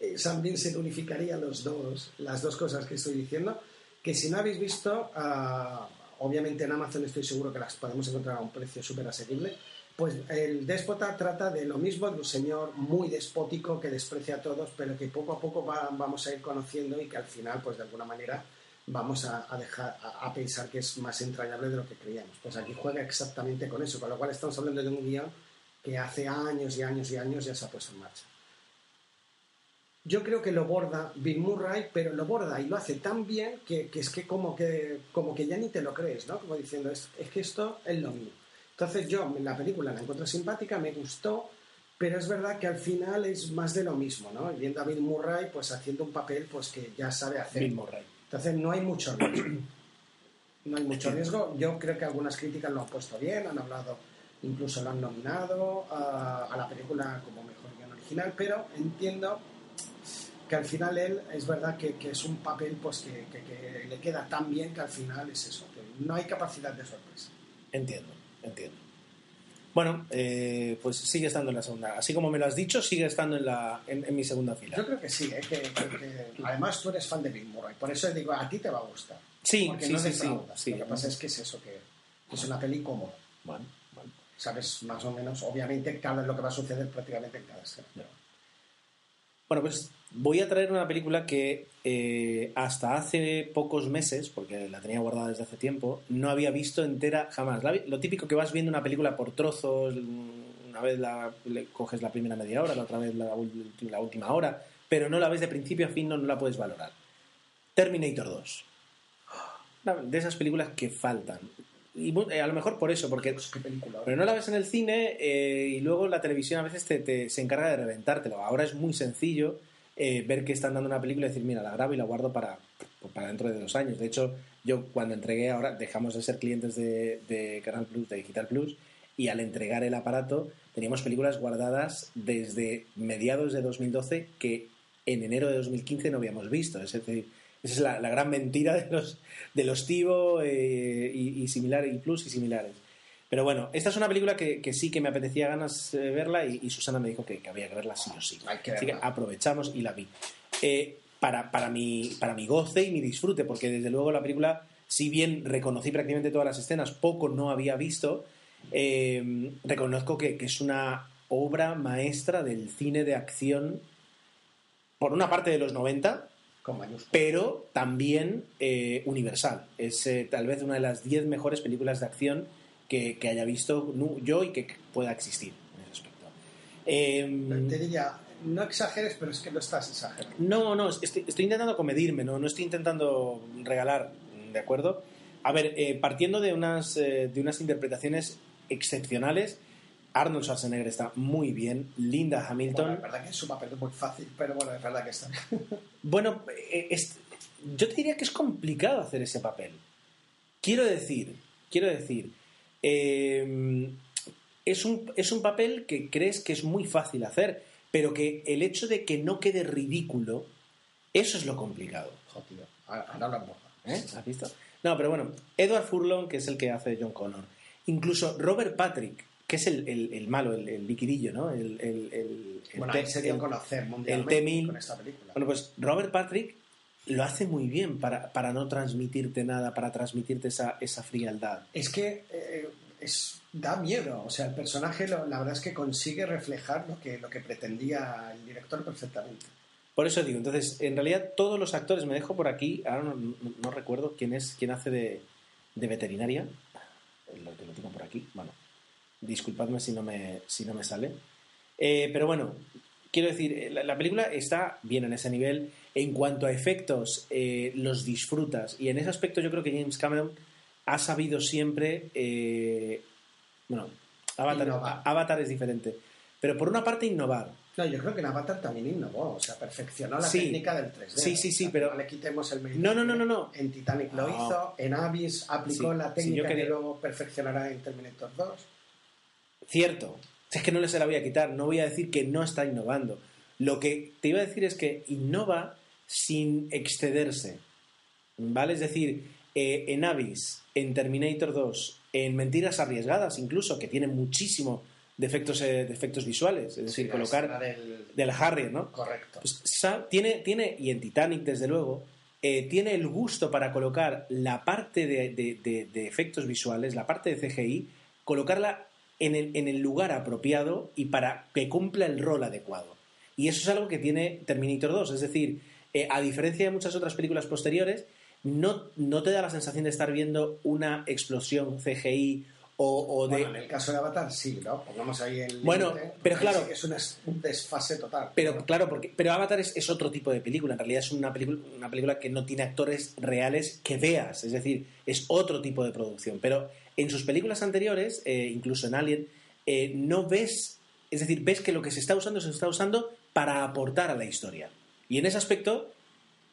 eh, también se unificaría los dos, las dos cosas que estoy diciendo. Que si no habéis visto, uh, obviamente en Amazon estoy seguro que las podemos encontrar a un precio súper asequible. Pues el déspota trata de lo mismo, de un señor muy despótico que desprecia a todos, pero que poco a poco va, vamos a ir conociendo y que al final, pues de alguna manera, vamos a, dejar a, pensar que es más entrañable de lo que creíamos. Pues aquí juega exactamente con eso, con lo cual estamos hablando de un guion que hace años y años y años ya se ha puesto en marcha. Yo creo que lo borda Bill Murray, pero lo borda y lo hace tan bien que, es que como, que como que ya ni te lo crees, ¿no? Como diciendo, es, es que esto es lo mío. Entonces yo la película la encuentro simpática, me gustó, pero es verdad que al final es más de lo mismo, ¿no? Viendo a Bill Murray pues haciendo un papel pues que ya sabe hacer. Bill Murray. Entonces no hay mucho riesgo. No hay mucho riesgo. Yo creo que algunas críticas lo han puesto bien, han hablado, incluso lo han nominado a, la película como mejor guion original, pero entiendo que al final él es verdad que, es un papel pues que, le queda tan bien que al final es eso, no hay capacidad de sorpresa. Entiendo. Entiendo. Bueno, eh, pues sigue estando en la segunda. Así como me lo has dicho, sigue estando en, la, en, mi segunda fila. Yo creo que sí, ¿eh? que, que, además tú eres fan de Bill Murray, por eso digo, a ti te va a gustar. Sí, porque sí, no sí, sí, sí, Lo que pasa es que es eso, que es una peli cómoda. Bueno, bueno. Sabes más o menos, obviamente, cada, lo que va a suceder prácticamente en cada escena. No. Bueno, pues voy a traer una película que eh, hasta hace pocos meses, porque la tenía guardada desde hace tiempo, no había visto entera jamás. Lo típico que vas viendo una película por trozos, una vez coges la primera media hora, la otra vez la, la, última hora, pero no la ves de principio a fin, no, no la puedes valorar. Terminator 2. De esas películas que faltan. Y eh, a lo mejor por eso, porque. Pues, película, pero no la ves en el cine eh, y luego la televisión a veces te, te, se encarga de reventártelo. Ahora es muy sencillo eh, ver que están dando una película y decir, mira, la grabo y la guardo para, para dentro de dos años. De hecho, yo cuando entregué ahora, dejamos de ser clientes de, de Canal Plus, de Digital Plus, y al entregar el aparato teníamos películas guardadas desde mediados de 2012 que en enero de 2015 no habíamos visto. Es decir, esa es la, la gran mentira de los, de los Tivo eh, y, y similares, y Plus y similares. Pero bueno, esta es una película que, que sí que me apetecía ganas de verla y, y Susana me dijo que, que, había que verla sí o sí. Hay que Así que aprovechamos y la vi. Eh, para, para, mi, para mi goce y mi disfrute, porque desde luego la película, si bien reconocí prácticamente todas las escenas, poco no había visto, eh, reconozco que, que es una obra maestra del cine de acción, por una parte de los 90, pero también eh, universal. Es eh, tal vez una de las 10 mejores películas de acción que, que, haya visto yo y que pueda existir en ese aspecto. Em, Te diría, no exageres, pero es que no estás exagerando. No, no, estoy, estoy intentando comedirme, ¿no? no estoy intentando regalar, ¿de acuerdo? A ver, eh, partiendo de unas, eh, de unas interpretaciones excepcionales, Arnold Schwarzenegger está muy bien, Linda Bueno, Hamilton. es verdad que es un papel muy fácil, pero bueno, es verdad que está. Bueno, eh, es- yo te diría que es complicado hacer ese papel. Quiero decir, quiero decir, eh, es, un, es un papel que crees que es muy fácil hacer, pero que el hecho de que no quede ridículo, eso es lo complicado. Jodido. Ahora lo aborda. ¿Eh? ¿Has visto? No, pero bueno, Edward Furlong, que es el que hace John Connor. Incluso Robert Patrick, que es el, el- el malo, el, el liquidillo, ¿no? El, el, Bueno, te- se dio a conocer mundialmente el T-1000. con esta película. Bueno, pues Robert Patrick lo hace muy bien para, para no transmitirte nada, para transmitirte esa, esa frialdad. Es que eh, es, da miedo. O sea, el personaje, lo- la verdad es que consigue reflejar lo que, lo que pretendía el director perfectamente. Por eso digo, entonces, en realidad todos los actores, me dejo por aquí, ahora no, no- no recuerdo quién es, quién hace de, de veterinaria, lo lo tengo por aquí, bueno, disculpadme si no me, si no me sale. Eh, pero bueno, quiero decir, eh, la, la película está bien en ese nivel. En cuanto a efectos, eh, los disfrutas. Y en ese aspecto yo creo que James Cameron ha sabido siempre... eh, bueno, Avatar. Avatar es diferente. Pero por una parte innovar. No, yo creo que en Avatar también innovó, o sea, perfeccionó la Sí. técnica del 3D. Sí, sí, O sí, sea, pero- No le quitemos el mérito. No, no, no, no, no. En Titanic lo hizo, en Abyss aplicó Sí, la sí, técnica yo quería- que luego perfeccionará en Terminator 2. Cierto. Es que no le se la voy a quitar. No voy a decir que no está innovando. Lo que te iba a decir es que innova sin excederse. ¿Vale? Es decir, eh, en Abyss, en Terminator 2, en Mentiras Arriesgadas, incluso, que tiene muchísimo de efectos, eh, de efectos visuales. Es decir, Sí, colocar del... del Harrier, ¿no? Correcto. Pues, tiene, tiene, y en Titanic, desde luego, eh, tiene el gusto para colocar la parte de- de- de efectos visuales, la parte de CGI, colocarla en el, en el lugar apropiado y para que cumpla el rol adecuado. Y eso es algo que tiene Terminator 2. Es decir, eh, a diferencia de muchas otras películas posteriores, no, no te da la sensación de estar viendo una explosión CGI o, o de... Bueno, en el caso de Avatar sí, ¿no? Pongamos ahí el Bueno, pero claro. sí que es un, es- un desfase total. Pero claro, porque pero Avatar es, es otro tipo de película. En realidad es una película, una película que no tiene actores reales que veas. Es decir, es otro tipo de producción. Pero en sus películas anteriores, eh, incluso en Alien, eh, no ves. Es decir, ves que lo que se está usando se está usando para aportar a la historia. Y en ese aspecto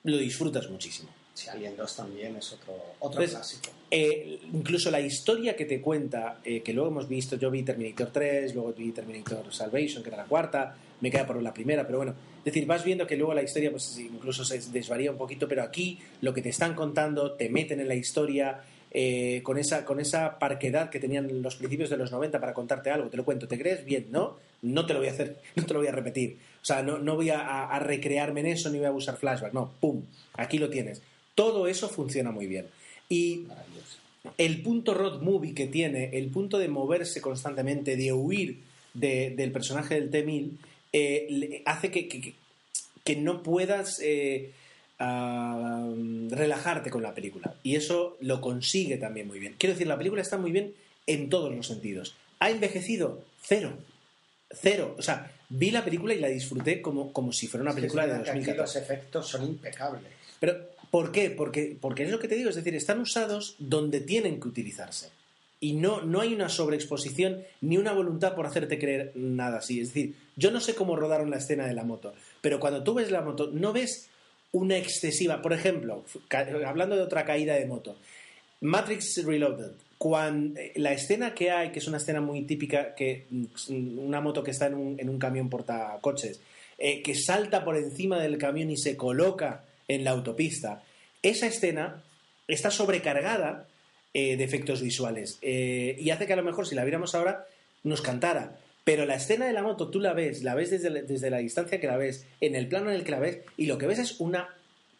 lo disfrutas muchísimo. Si Alien 2 también es otro, otro Pues- clásico. Eh, incluso la historia que te cuenta, eh, que luego hemos visto, yo vi Terminator 3, luego vi Terminator Salvation, que era la cuarta, me queda por la primera, pero bueno, es decir, vas viendo que luego la historia pues incluso se desvaría un poquito, pero aquí lo que te están contando, te meten en la historia eh, con, esa, con esa parquedad que tenían los principios de los 90 para contarte algo, te lo cuento, ¿te crees? Bien, ¿no? No te lo voy a hacer, no te lo voy a repetir. O sea, no, no voy a, recrearme en eso ni voy a usar flashback, no, ¡pum! Aquí lo tienes. Todo eso funciona muy bien. Y el punto road movie que tiene, el punto de moverse constantemente, de huir de- del personaje del T-1000, eh, hace que, que- que- que no puedas eh, ah, relajarte con la película. Y eso lo consigue también muy bien. Quiero decir, la película está muy bien en todos los sentidos. ¿Ha envejecido? Cero. Cero. O sea, vi la película y la disfruté como, como si fuera una película es de que aquí 2014. los efectos son impecables. Pero, ¿por qué? Porque, porque es lo que te digo, es decir, están usados donde tienen que utilizarse. Y no, no hay una sobreexposición ni una voluntad por hacerte creer nada así. Es decir, yo no sé cómo rodaron la escena de la moto, pero cuando tú ves la moto, no ves una excesiva. Por ejemplo, hablando de otra caída de moto, Matrix Reloaded. Cuando, la escena que hay, que es una escena muy típica, que mm, una moto que está en un, en un camión portacoches, eh, que salta por encima del camión y se coloca en la autopista, esa escena está sobrecargada eh, de efectos visuales eh, y hace que a lo mejor si la viéramos ahora nos cantara. Pero la escena de la moto tú la ves, la ves desde, la- desde la distancia que la ves, en el plano en el que la ves, y lo que ves es una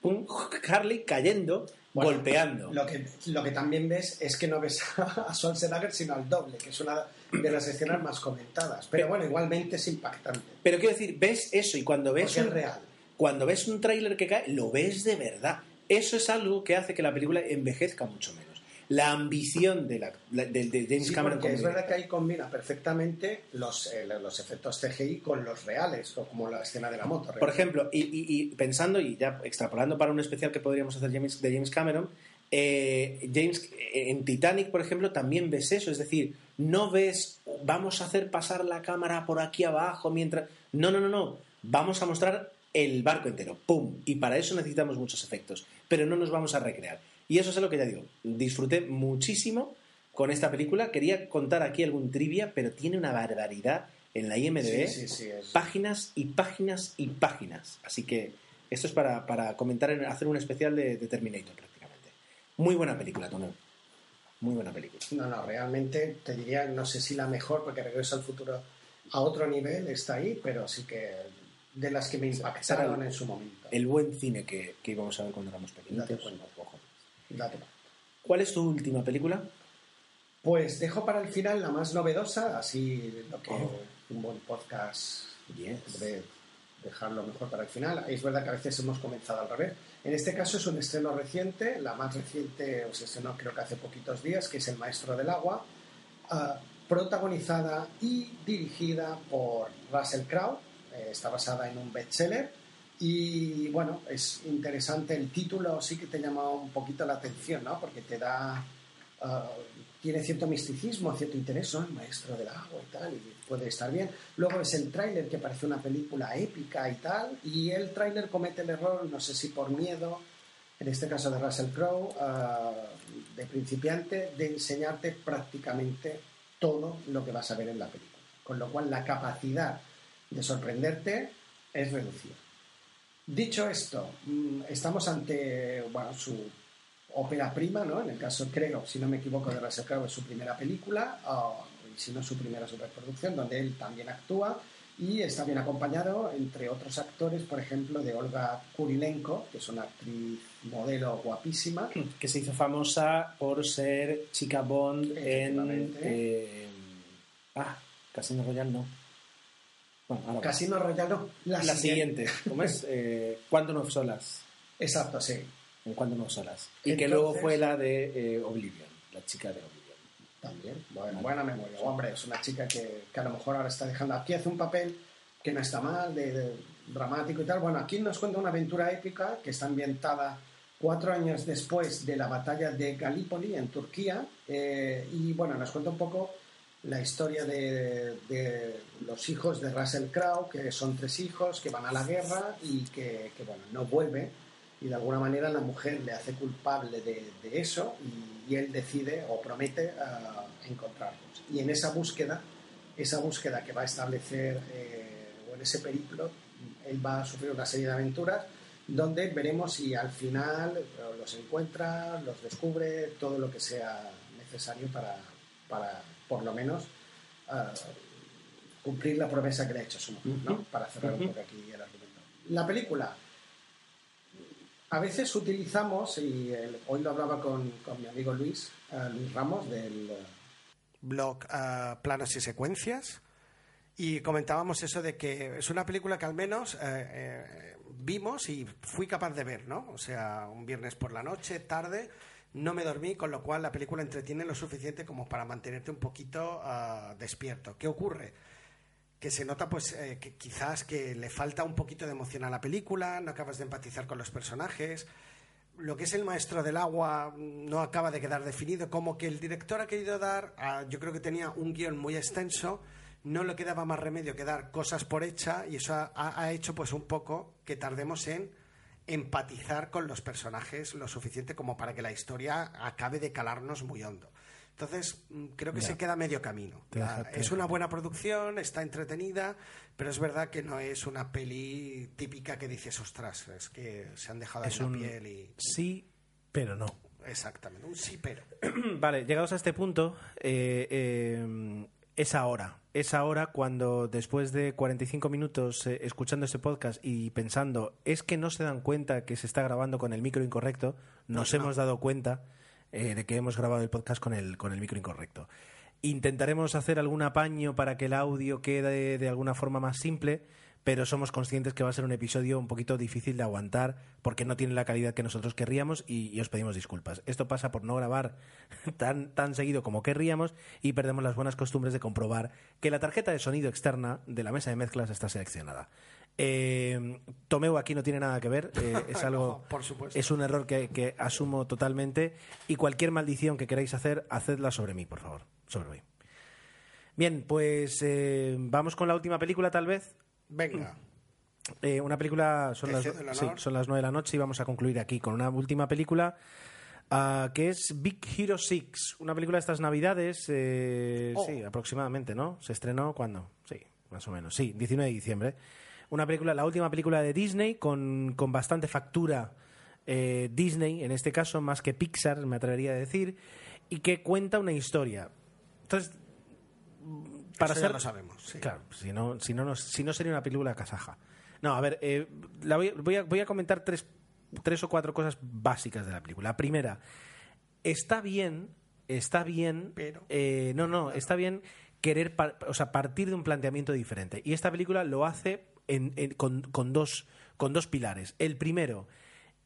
un Harley cayendo, Bueno, golpeando. Lo que, lo que también ves es que no ves a Schwarzenegger sino al doble, que es una de las escenas más comentadas. Pero bueno, igualmente es impactante. Pero quiero decir, ves eso y cuando ves Porque es un, real. cuando ves un tráiler que cae, lo ves de verdad. Eso es algo que hace que la película envejezca mucho menos. La ambición de, la, la- de, de James Sí, Cameron. es verdad que ahí combina perfectamente los, eh, los efectos CGI con los reales, o como la escena de la moto. Por ejemplo, y, y- y pensando y ya extrapolando para un especial que podríamos hacer James- de James Cameron, eh, James eh, en Titanic, por ejemplo, también ves eso, es decir, no ves vamos a hacer pasar la cámara por aquí abajo mientras no, no, no, no, vamos a mostrar el barco entero, pum, y para eso necesitamos muchos efectos, pero no nos vamos a recrear. Y eso es lo que ya digo, disfruté muchísimo con esta película, quería contar aquí algún trivia, pero tiene una barbaridad en la IMDb Sí, sí, sí, es- páginas y páginas y páginas. Así que esto es para, para comentar, en- hacer un especial de, de Terminator prácticamente. Muy buena película, Tono. Muy buena película. No, no, realmente te diría, no sé si la mejor, porque Regreso al Futuro a otro nivel está ahí, pero sí que de las que me impactaron en su momento. El buen cine que, que íbamos a ver cuando éramos pequeñitos. Date cuenta. Ojo. ¿Cuál es tu última película? Pues dejo para el final la más novedosa, así lo que Oh. un buen podcast Yes. dejarlo mejor para el final. Es verdad que a veces hemos comenzado al revés. En este caso es un estreno reciente, la más reciente se estrenó creo que hace poquitos días, que es El Maestro del Agua, ah, protagonizada y dirigida por Russell Crowe. Eh, está basada en un bestseller y bueno, es interesante el título, sí que te llama un poquito la atención, ¿no? Porque te da ah, tiene cierto misticismo, cierto interés, ¿no? El maestro del agua y tal, y puede estar bien. Luego es el tráiler que parece una película épica y tal, y el tráiler comete el error, no sé si por miedo, en este caso de Russell Crowe, ah, de principiante, de enseñarte prácticamente todo lo que vas a ver en la película. Con lo cual la capacidad de sorprenderte es reducida. Dicho esto, mm, estamos ante bueno, su ópera prima, ¿no? En el caso, creo, si no me equivoco, de Russell Crowe es su primera película, o, si no su primera superproducción, donde él también actúa y está bien acompañado, entre otros actores, por ejemplo, de Olga Kurilenko, que es una actriz modelo guapísima. Que se hizo famosa por ser chica Bond en. Eh, ah, Casino Royale no. Bueno. Casino Royale, no, la, La siguiente. ¿Cómo es? Eh, Quantum Solas. Exacto, sí. En Quantum of Solas. Y que Entonces- luego fue la de eh, Oblivion, la chica de Oblivion. También, bueno, buena memoria. Hombre, es una chica que, que a lo mejor ahora está dejando. Aquí hace un papel que no está mal, de, de dramático y tal. Bueno, aquí nos cuenta una aventura épica que está ambientada cuatro años después de la batalla de Galípoli en Turquía. eh, y bueno, nos cuenta un poco la historia de, de los hijos de Russell Crowe, que son tres hijos que van a la guerra y que, que, bueno, no vuelve. Y de alguna manera la mujer le hace culpable de, de eso y, y él decide o promete ah, encontrarlos. Y en esa búsqueda, esa búsqueda que va a establecer, eh, o en ese periplo, él va a sufrir una serie de aventuras donde veremos si al final eh, los encuentra, los descubre, todo lo que sea necesario para, para por lo menos, ah, cumplir la promesa que le ha hecho su mujer, ¿no? Para cerrar un poco aquí el argumento. La película, a veces utilizamos, y el- hoy lo hablaba con, con mi amigo Luis, eh, Luis Ramos, del eh, blog eh, Planos y Secuencias, y comentábamos eso de que es una película que al menos eh, eh, vimos y fui capaz de ver, ¿no? O sea, un viernes por la noche, tarde, no me dormí, con lo cual la película entretiene lo suficiente como para mantenerte un poquito ah, despierto. ¿Qué ocurre? que se nota pues eh, que quizás que le falta un poquito de emoción a la película, no acabas de empatizar con los personajes. Lo que es el maestro del agua mm, no acaba de quedar definido, como que el director ha querido dar, ah, yo creo que tenía un guion muy extenso, no le quedaba más remedio que dar cosas por hecha y eso ha, ha hecho pues un poco que tardemos en empatizar con los personajes lo suficiente como para que la historia acabe de calarnos muy hondo. Entonces, mm, creo que Ya. se queda medio camino. Deja- Ah, es una buena producción, está entretenida, pero es verdad que no es una peli típica que dices, ostras, es que se han dejado Es en un la piel y... sí, pero no. Exactamente, un sí, pero. Vale, llegados a este punto, eh, eh, es ahora. Es ahora cuando después de 45 minutos eh, escuchando este podcast y pensando, es que no se dan cuenta que se está grabando con el micro incorrecto, nos Pues no. hemos dado cuenta eh, de que hemos grabado el podcast con el, con el micro incorrecto. Intentaremos hacer algún apaño para que el audio quede de alguna forma más simple, pero somos conscientes que va a ser un episodio un poquito difícil de aguantar porque no tiene la calidad que nosotros querríamos y, y os pedimos disculpas. Esto pasa por no grabar tan, tan seguido como querríamos y perdemos las buenas costumbres de comprobar que la tarjeta de sonido externa de la mesa de mezclas está seleccionada. Eh, Tomeu aquí no tiene nada que ver, eh, es algo, No, por supuesto. es un error que, que asumo totalmente y cualquier maldición que queráis hacer, hacedla sobre mí, por favor, sobre mí. Bien, pues eh, vamos con la última película tal vez. Venga. Eh, una película, son las, sí, son las 9 de la noche y vamos a concluir aquí con una última película ah, que es Big Hero 6, una película de estas navidades, eh, Oh. sí, aproximadamente, ¿no? Se estrenó cuando, sí, más o menos, sí, 19 de diciembre. Una película, la última película de Disney con, con bastante factura eh, Disney, en este caso, más que Pixar, me atrevería a decir, y que cuenta una historia. Entonces, para Eso ya ser lo sabemos. sí. Claro, si no, si no, nos- si no sería una película kazaja. No, a ver, eh, la voy, voy a, voy a comentar tres, tres o cuatro cosas básicas de la película. La primera, está bien, está bien, Pero- eh, no, no, está bien querer, par- o sea, partir de un planteamiento diferente. Y esta película lo hace en- en- con, con dos, con dos pilares. El primero,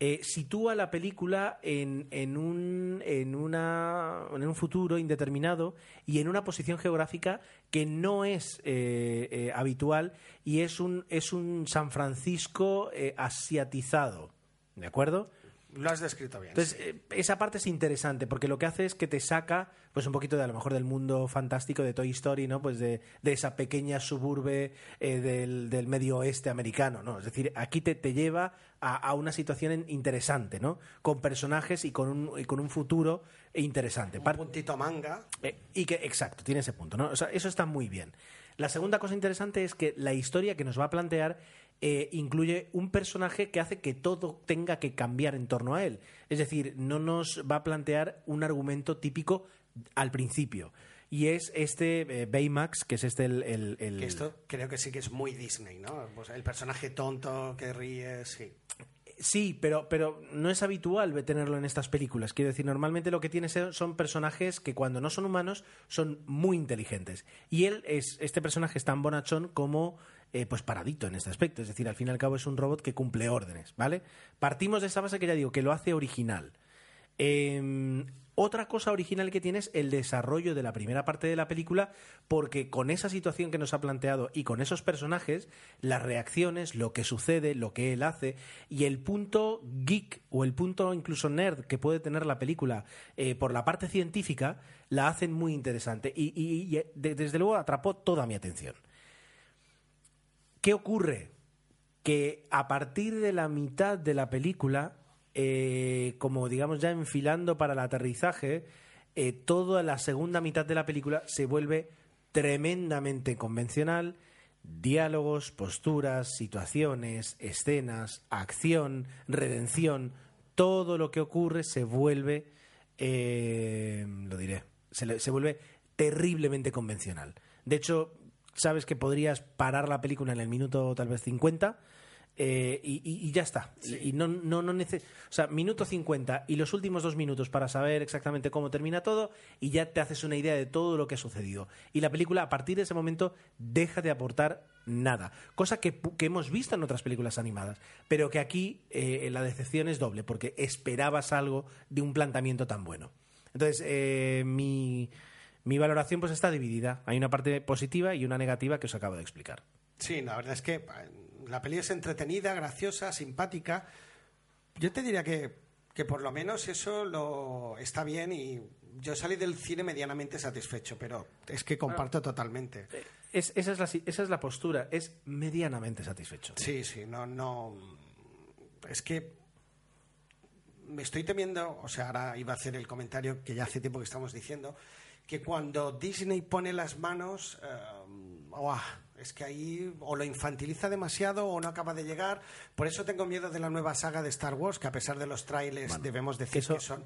eh, sitúa la película en, en, un, en, un futuro indeterminado y en una posición geográfica que no es eh, eh, habitual y es un, es un San Francisco asiatizado. ¿De acuerdo? Lo has descrito bien. Entonces, sí. eh, esa parte es interesante porque lo que hace es que te saca pues un poquito de a lo mejor del mundo fantástico de Toy Story, ¿no? Pues de, de esa pequeña suburbe eh, del, del medio oeste americano, ¿no? Es decir, aquí te, te lleva a, a una situación interesante, ¿no? Con personajes y con un, y con un futuro interesante. Un puntito manga. eh, y que, exacto, tiene ese punto, ¿no? O sea, eso está muy bien. La segunda cosa interesante es que la historia que nos va a plantear eh, incluye un personaje que hace que todo tenga que cambiar en torno a él. Es decir, no nos va a plantear un argumento típico al principio. Y es este eh, Baymax, que es este el... el- esto creo que sí que es muy Disney, ¿no? Pues el personaje tonto que ríe, sí. Sí, pero, pero no es habitual tenerlo en estas películas. Quiero decir, normalmente lo que tienes son personajes que cuando no son humanos son muy inteligentes. Y él es, este personaje es tan bonachón como eh, pues paradito en este aspecto. Es decir, al fin y al cabo es un robot que cumple órdenes, ¿vale? Partimos de esa base que ya digo, que lo hace original. Eh, otra cosa original que tiene es el desarrollo de la primera parte de la película, porque con esa situación que nos ha planteado y con esos personajes, las reacciones, lo que sucede, lo que él hace y el punto geek o el punto incluso nerd que puede tener la película eh, por la parte científica, la hacen muy interesante y, eh, de- desde luego atrapó toda mi atención. ¿Qué ocurre? Que a partir de la mitad de la película, eh, como digamos ya enfilando para el aterrizaje, eh, toda la segunda mitad de la película se vuelve tremendamente convencional. Diálogos, posturas, situaciones, escenas, acción, redención, todo lo que ocurre se vuelve, eh, lo diré, se, se vuelve terriblemente convencional. De hecho, sabes que podrías parar la película en el minuto tal vez 50 eh, y, y- y ya está. Y, y no, no, no nece- o sea, minuto 50 y los últimos dos minutos para saber exactamente cómo termina todo y ya te haces una idea de todo lo que ha sucedido. Y la película a partir de ese momento deja de aportar nada. Cosa que, que hemos visto en otras películas animadas, pero que aquí eh, la decepción es doble porque esperabas algo de un planteamiento tan bueno. Entonces, eh, mi, mi valoración pues está dividida. Hay una parte positiva y una negativa que os acabo de explicar. Sí, la verdad es que la peli es entretenida, graciosa, simpática. Yo te diría que, que por lo menos eso lo está bien y yo salí del cine medianamente satisfecho, pero es que comparto totalmente. Es- esa, es la, esa es la postura, es medianamente satisfecho. Sí, sí, no, no. Es que me estoy temiendo, o sea, ahora iba a hacer el comentario que ya hace tiempo que estamos diciendo, que cuando Disney pone las manos, eh, ¡guau! Es que ahí o lo infantiliza demasiado o no acaba de llegar. Por eso tengo miedo de la nueva saga de Star Wars, que a pesar de los trailers debemos decir eso- que son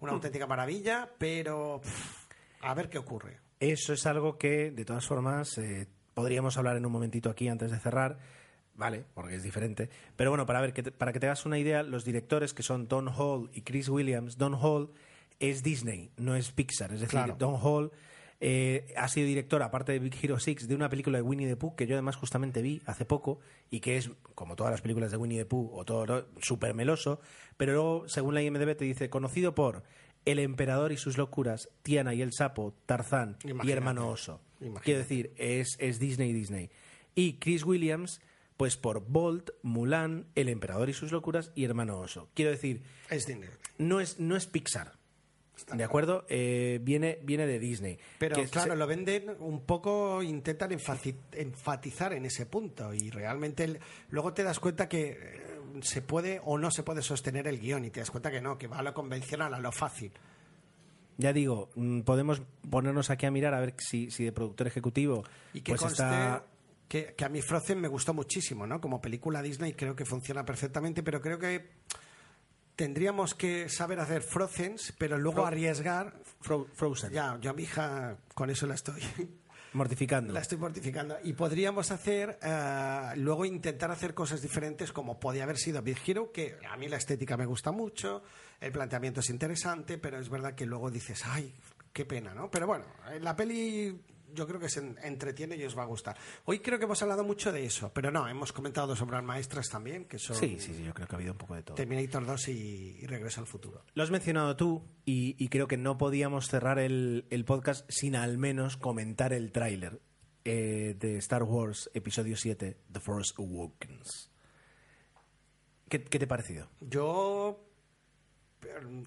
una auténtica maravilla, pero pff, a ver qué ocurre. Eso es algo que, de todas formas, eh, podríamos hablar en un momentito aquí antes de cerrar, ¿vale? Porque es diferente. Pero bueno, para, ver, que te- para que te hagas una idea, los directores que son Don Hall y Chris Williams, Don Hall es Disney, no es Pixar. Es decir, Claro. Don Hall Eh, ha sido director, aparte de Big Hero 6, de una película de Winnie the Pooh que yo además justamente vi hace poco y que es, como todas las películas de Winnie the Pooh, o todo súper meloso, pero luego, según la IMDb, te dice conocido por El Emperador y sus locuras, Tiana y el Sapo, Tarzán y. Hermano Oso. Imagínate. Quiero decir, es, es Disney Disney. Y Chris Williams, pues por Bolt, Mulan, El Emperador y sus locuras y Hermano Oso. Quiero decir, Es dinero. no es, no es Pixar. ¿De acuerdo? Eh, viene, viene de Disney. Pero Que claro, se- lo venden un poco, intentan enfatizar en ese punto y realmente el- luego te das cuenta que eh, se puede o no se puede sostener el guion y te das cuenta que no, que va a lo convencional, a lo fácil. Ya digo, mm, podemos ponernos aquí a mirar a ver si, si de productor ejecutivo Y que pues conste está... que, que a mí Frozen me gustó muchísimo, ¿no? Como película Disney creo que funciona perfectamente, pero creo que tendríamos que saber hacer Frozen, pero luego Fro- arriesgar. Fro- Frozen, Ya, yo a mi hija con eso la estoy. mortificando. La estoy mortificando. Y podríamos hacer, eh, luego intentar hacer cosas diferentes como podía haber sido Big Hero, que a mí la estética me gusta mucho, el planteamiento es interesante, pero es verdad que luego dices, ay, qué pena, ¿no? Pero bueno, la peli yo creo que se en- entretiene y os va a gustar. Hoy creo que hemos hablado mucho de eso, pero no, hemos comentado dos obras maestras también, que son Sí, sí, sí, yo creo que ha habido un poco de todo. Terminator 2 y, y Regreso al Futuro. Lo has mencionado tú y, y creo que no podíamos cerrar el, el podcast sin al menos comentar el tráiler eh, de Star Wars Episodio 7, The Force Awakens. ¿Qué, qué te ha parecido? Yo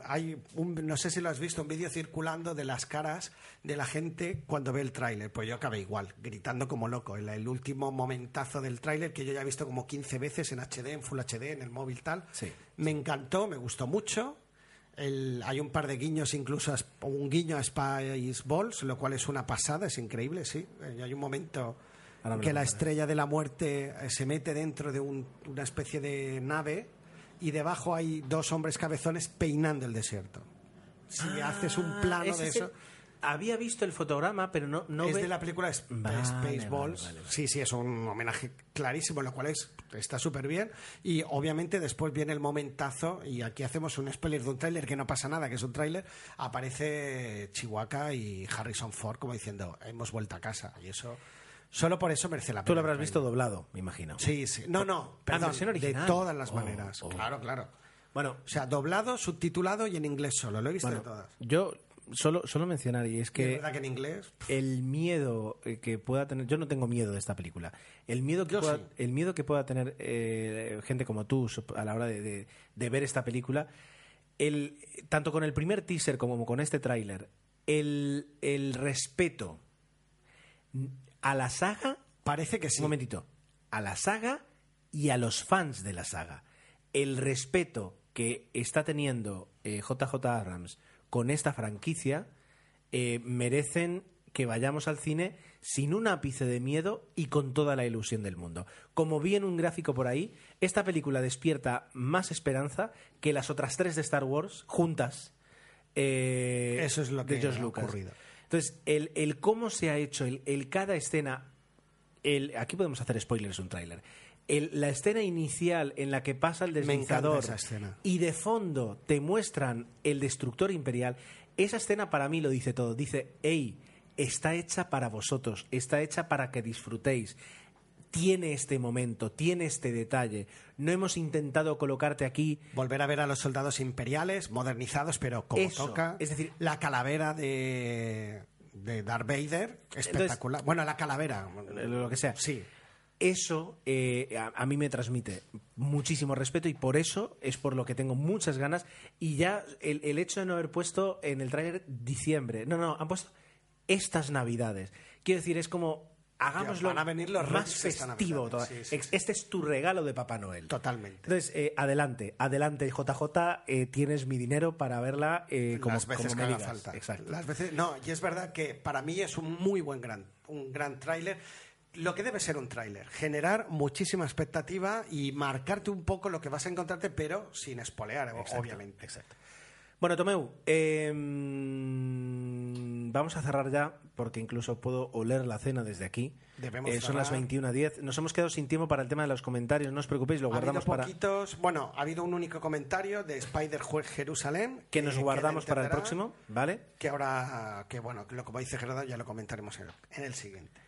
hay un, no sé si lo has visto, un vídeo circulando de las caras de la gente cuando ve el tráiler. Pues yo acabé igual, gritando como loco. El, el último momentazo del tráiler que yo ya he visto como 15 veces en HD, en Full HD, en el móvil tal. Sí. Me encantó, me gustó mucho. El- hay un par de guiños, incluso a un guiño a Spaceballs, lo cual es una pasada, es increíble, sí. Eh, hay un momento que la estrella de la muerte eh, se mete dentro de un- una especie de nave y debajo hay dos hombres cabezones peinando el desierto. Si haces un plano Ah, Ese de es eso... el- Había visto el fotograma, pero no, no es ve- de la película Vale, Spaceballs. vale, vale. Sí, sí, es un homenaje clarísimo, lo cual es, está súper bien. Y obviamente después viene el momentazo, y aquí hacemos un spoiler de un tráiler que no pasa nada, que es un tráiler. Aparece Chihuahua y Harrison Ford como diciendo, hemos vuelto a casa. Y eso, solo por eso merece la pena. Tú lo habrás visto doblado, me imagino. Sí, sí. No, no, perdón, de todas las Oh, maneras. oh. Claro, claro. Bueno, O sea, doblado, subtitulado y en inglés solo. Lo he visto bueno, de todas. yo solo, solo mencionar, y es Y es que verdad que en inglés... el miedo eh, que pueda tener yo no tengo miedo de esta película el miedo que Yo pueda, sí. el miedo que pueda tener eh, gente como tú a la hora de, de- de ver esta película el tanto con el primer teaser como con este tráiler el, el respeto a la saga Parece que sí. un momentito. A la saga y a los fans de la saga. El respeto que está teniendo eh, JJ Abrams con esta franquicia eh, merecen que vayamos al cine sin un ápice de miedo y con toda la ilusión del mundo. Como vi en un gráfico por ahí, esta película despierta más esperanza que las otras tres de Star Wars juntas. eh, Eso es lo que ha Lucas. ocurrido. Entonces, el, el cómo se ha hecho, el, el cada escena el, aquí podemos hacer spoilers un tráiler. La escena inicial en la que pasa el escena. y de fondo te muestran el destructor imperial, esa escena para mí lo dice todo. Dice, hey, está hecha para vosotros, está hecha para que disfrutéis. Tiene este momento, tiene este detalle. No hemos intentado colocarte aquí Volver a ver a los soldados imperiales, modernizados, pero como Eso, toca. es decir- la calavera de, de Darth Vader, espectacular. bueno, la calavera. lo que sea. Sí. Eso eh, a, a mí me transmite muchísimo respeto y por eso es por lo que tengo muchas ganas. Y ya el, el hecho de no haber puesto en el tráiler diciembre, no, no, han puesto estas navidades. Quiero decir, es como hagámoslo van a venir los más festivo. Sí, sí, Ex- sí. Este es tu regalo de Papá Noel. Totalmente. Entonces, eh, adelante, adelante, JJ, eh, tienes mi dinero para verla eh, como, las veces como que me haga digas. falta. Exacto. Las veces, no, y es verdad que para mí es un muy buen gran, un gran tráiler. Lo que debe ser un tráiler, generar muchísima expectativa y marcarte un poco lo que vas a encontrarte, pero sin espolear, Exacto, obviamente. Exacto. Bueno, Tomeu, eh, vamos a cerrar ya porque incluso puedo oler la cena desde aquí. Debemos Eh, son las cerrar. 21.10. Nos hemos quedado sin tiempo para el tema de los comentarios. No os preocupéis, lo Ha guardamos para... poquitos, bueno, ha habido un único comentario de Spider Jerusalén Que nos le guardamos para el próximo, ¿vale? Que ahora, que bueno, lo como dice Gerardo ya lo comentaremos en, en el siguiente.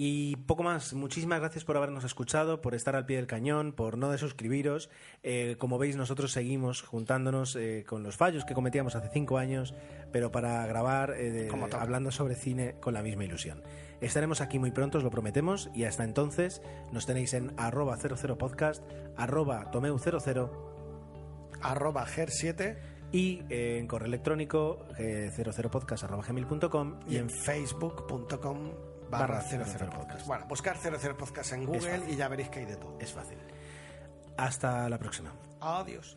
Y poco más. Muchísimas gracias por habernos escuchado, por estar al pie del cañón, por no desuscribiros. Eh, como veis, nosotros seguimos juntándonos eh, con los fallos que cometíamos hace cinco años, pero para grabar eh, de- hablando sobre cine con la misma ilusión. Estaremos aquí muy pronto, os lo prometemos, y hasta entonces nos tenéis en arroba 00podcast, arroba tomeu00 Arroba Ger7 y en correo electrónico eh, 00podcast arroba gmail.com y en facebook.com barra 00 podcast. Bueno, buscar 00 podcast en Google y ya veréis que hay de todo. Es fácil. Hasta la próxima. Adiós.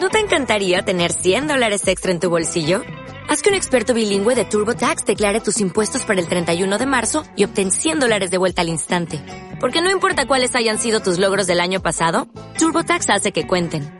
¿No te encantaría tener 100 dólares extra en tu bolsillo? Haz que un experto bilingüe de TurboTax declare tus impuestos para el 31 de marzo y obtén 100 dólares de vuelta al instante. Porque no importa cuáles hayan sido tus logros del año pasado, TurboTax hace que cuenten.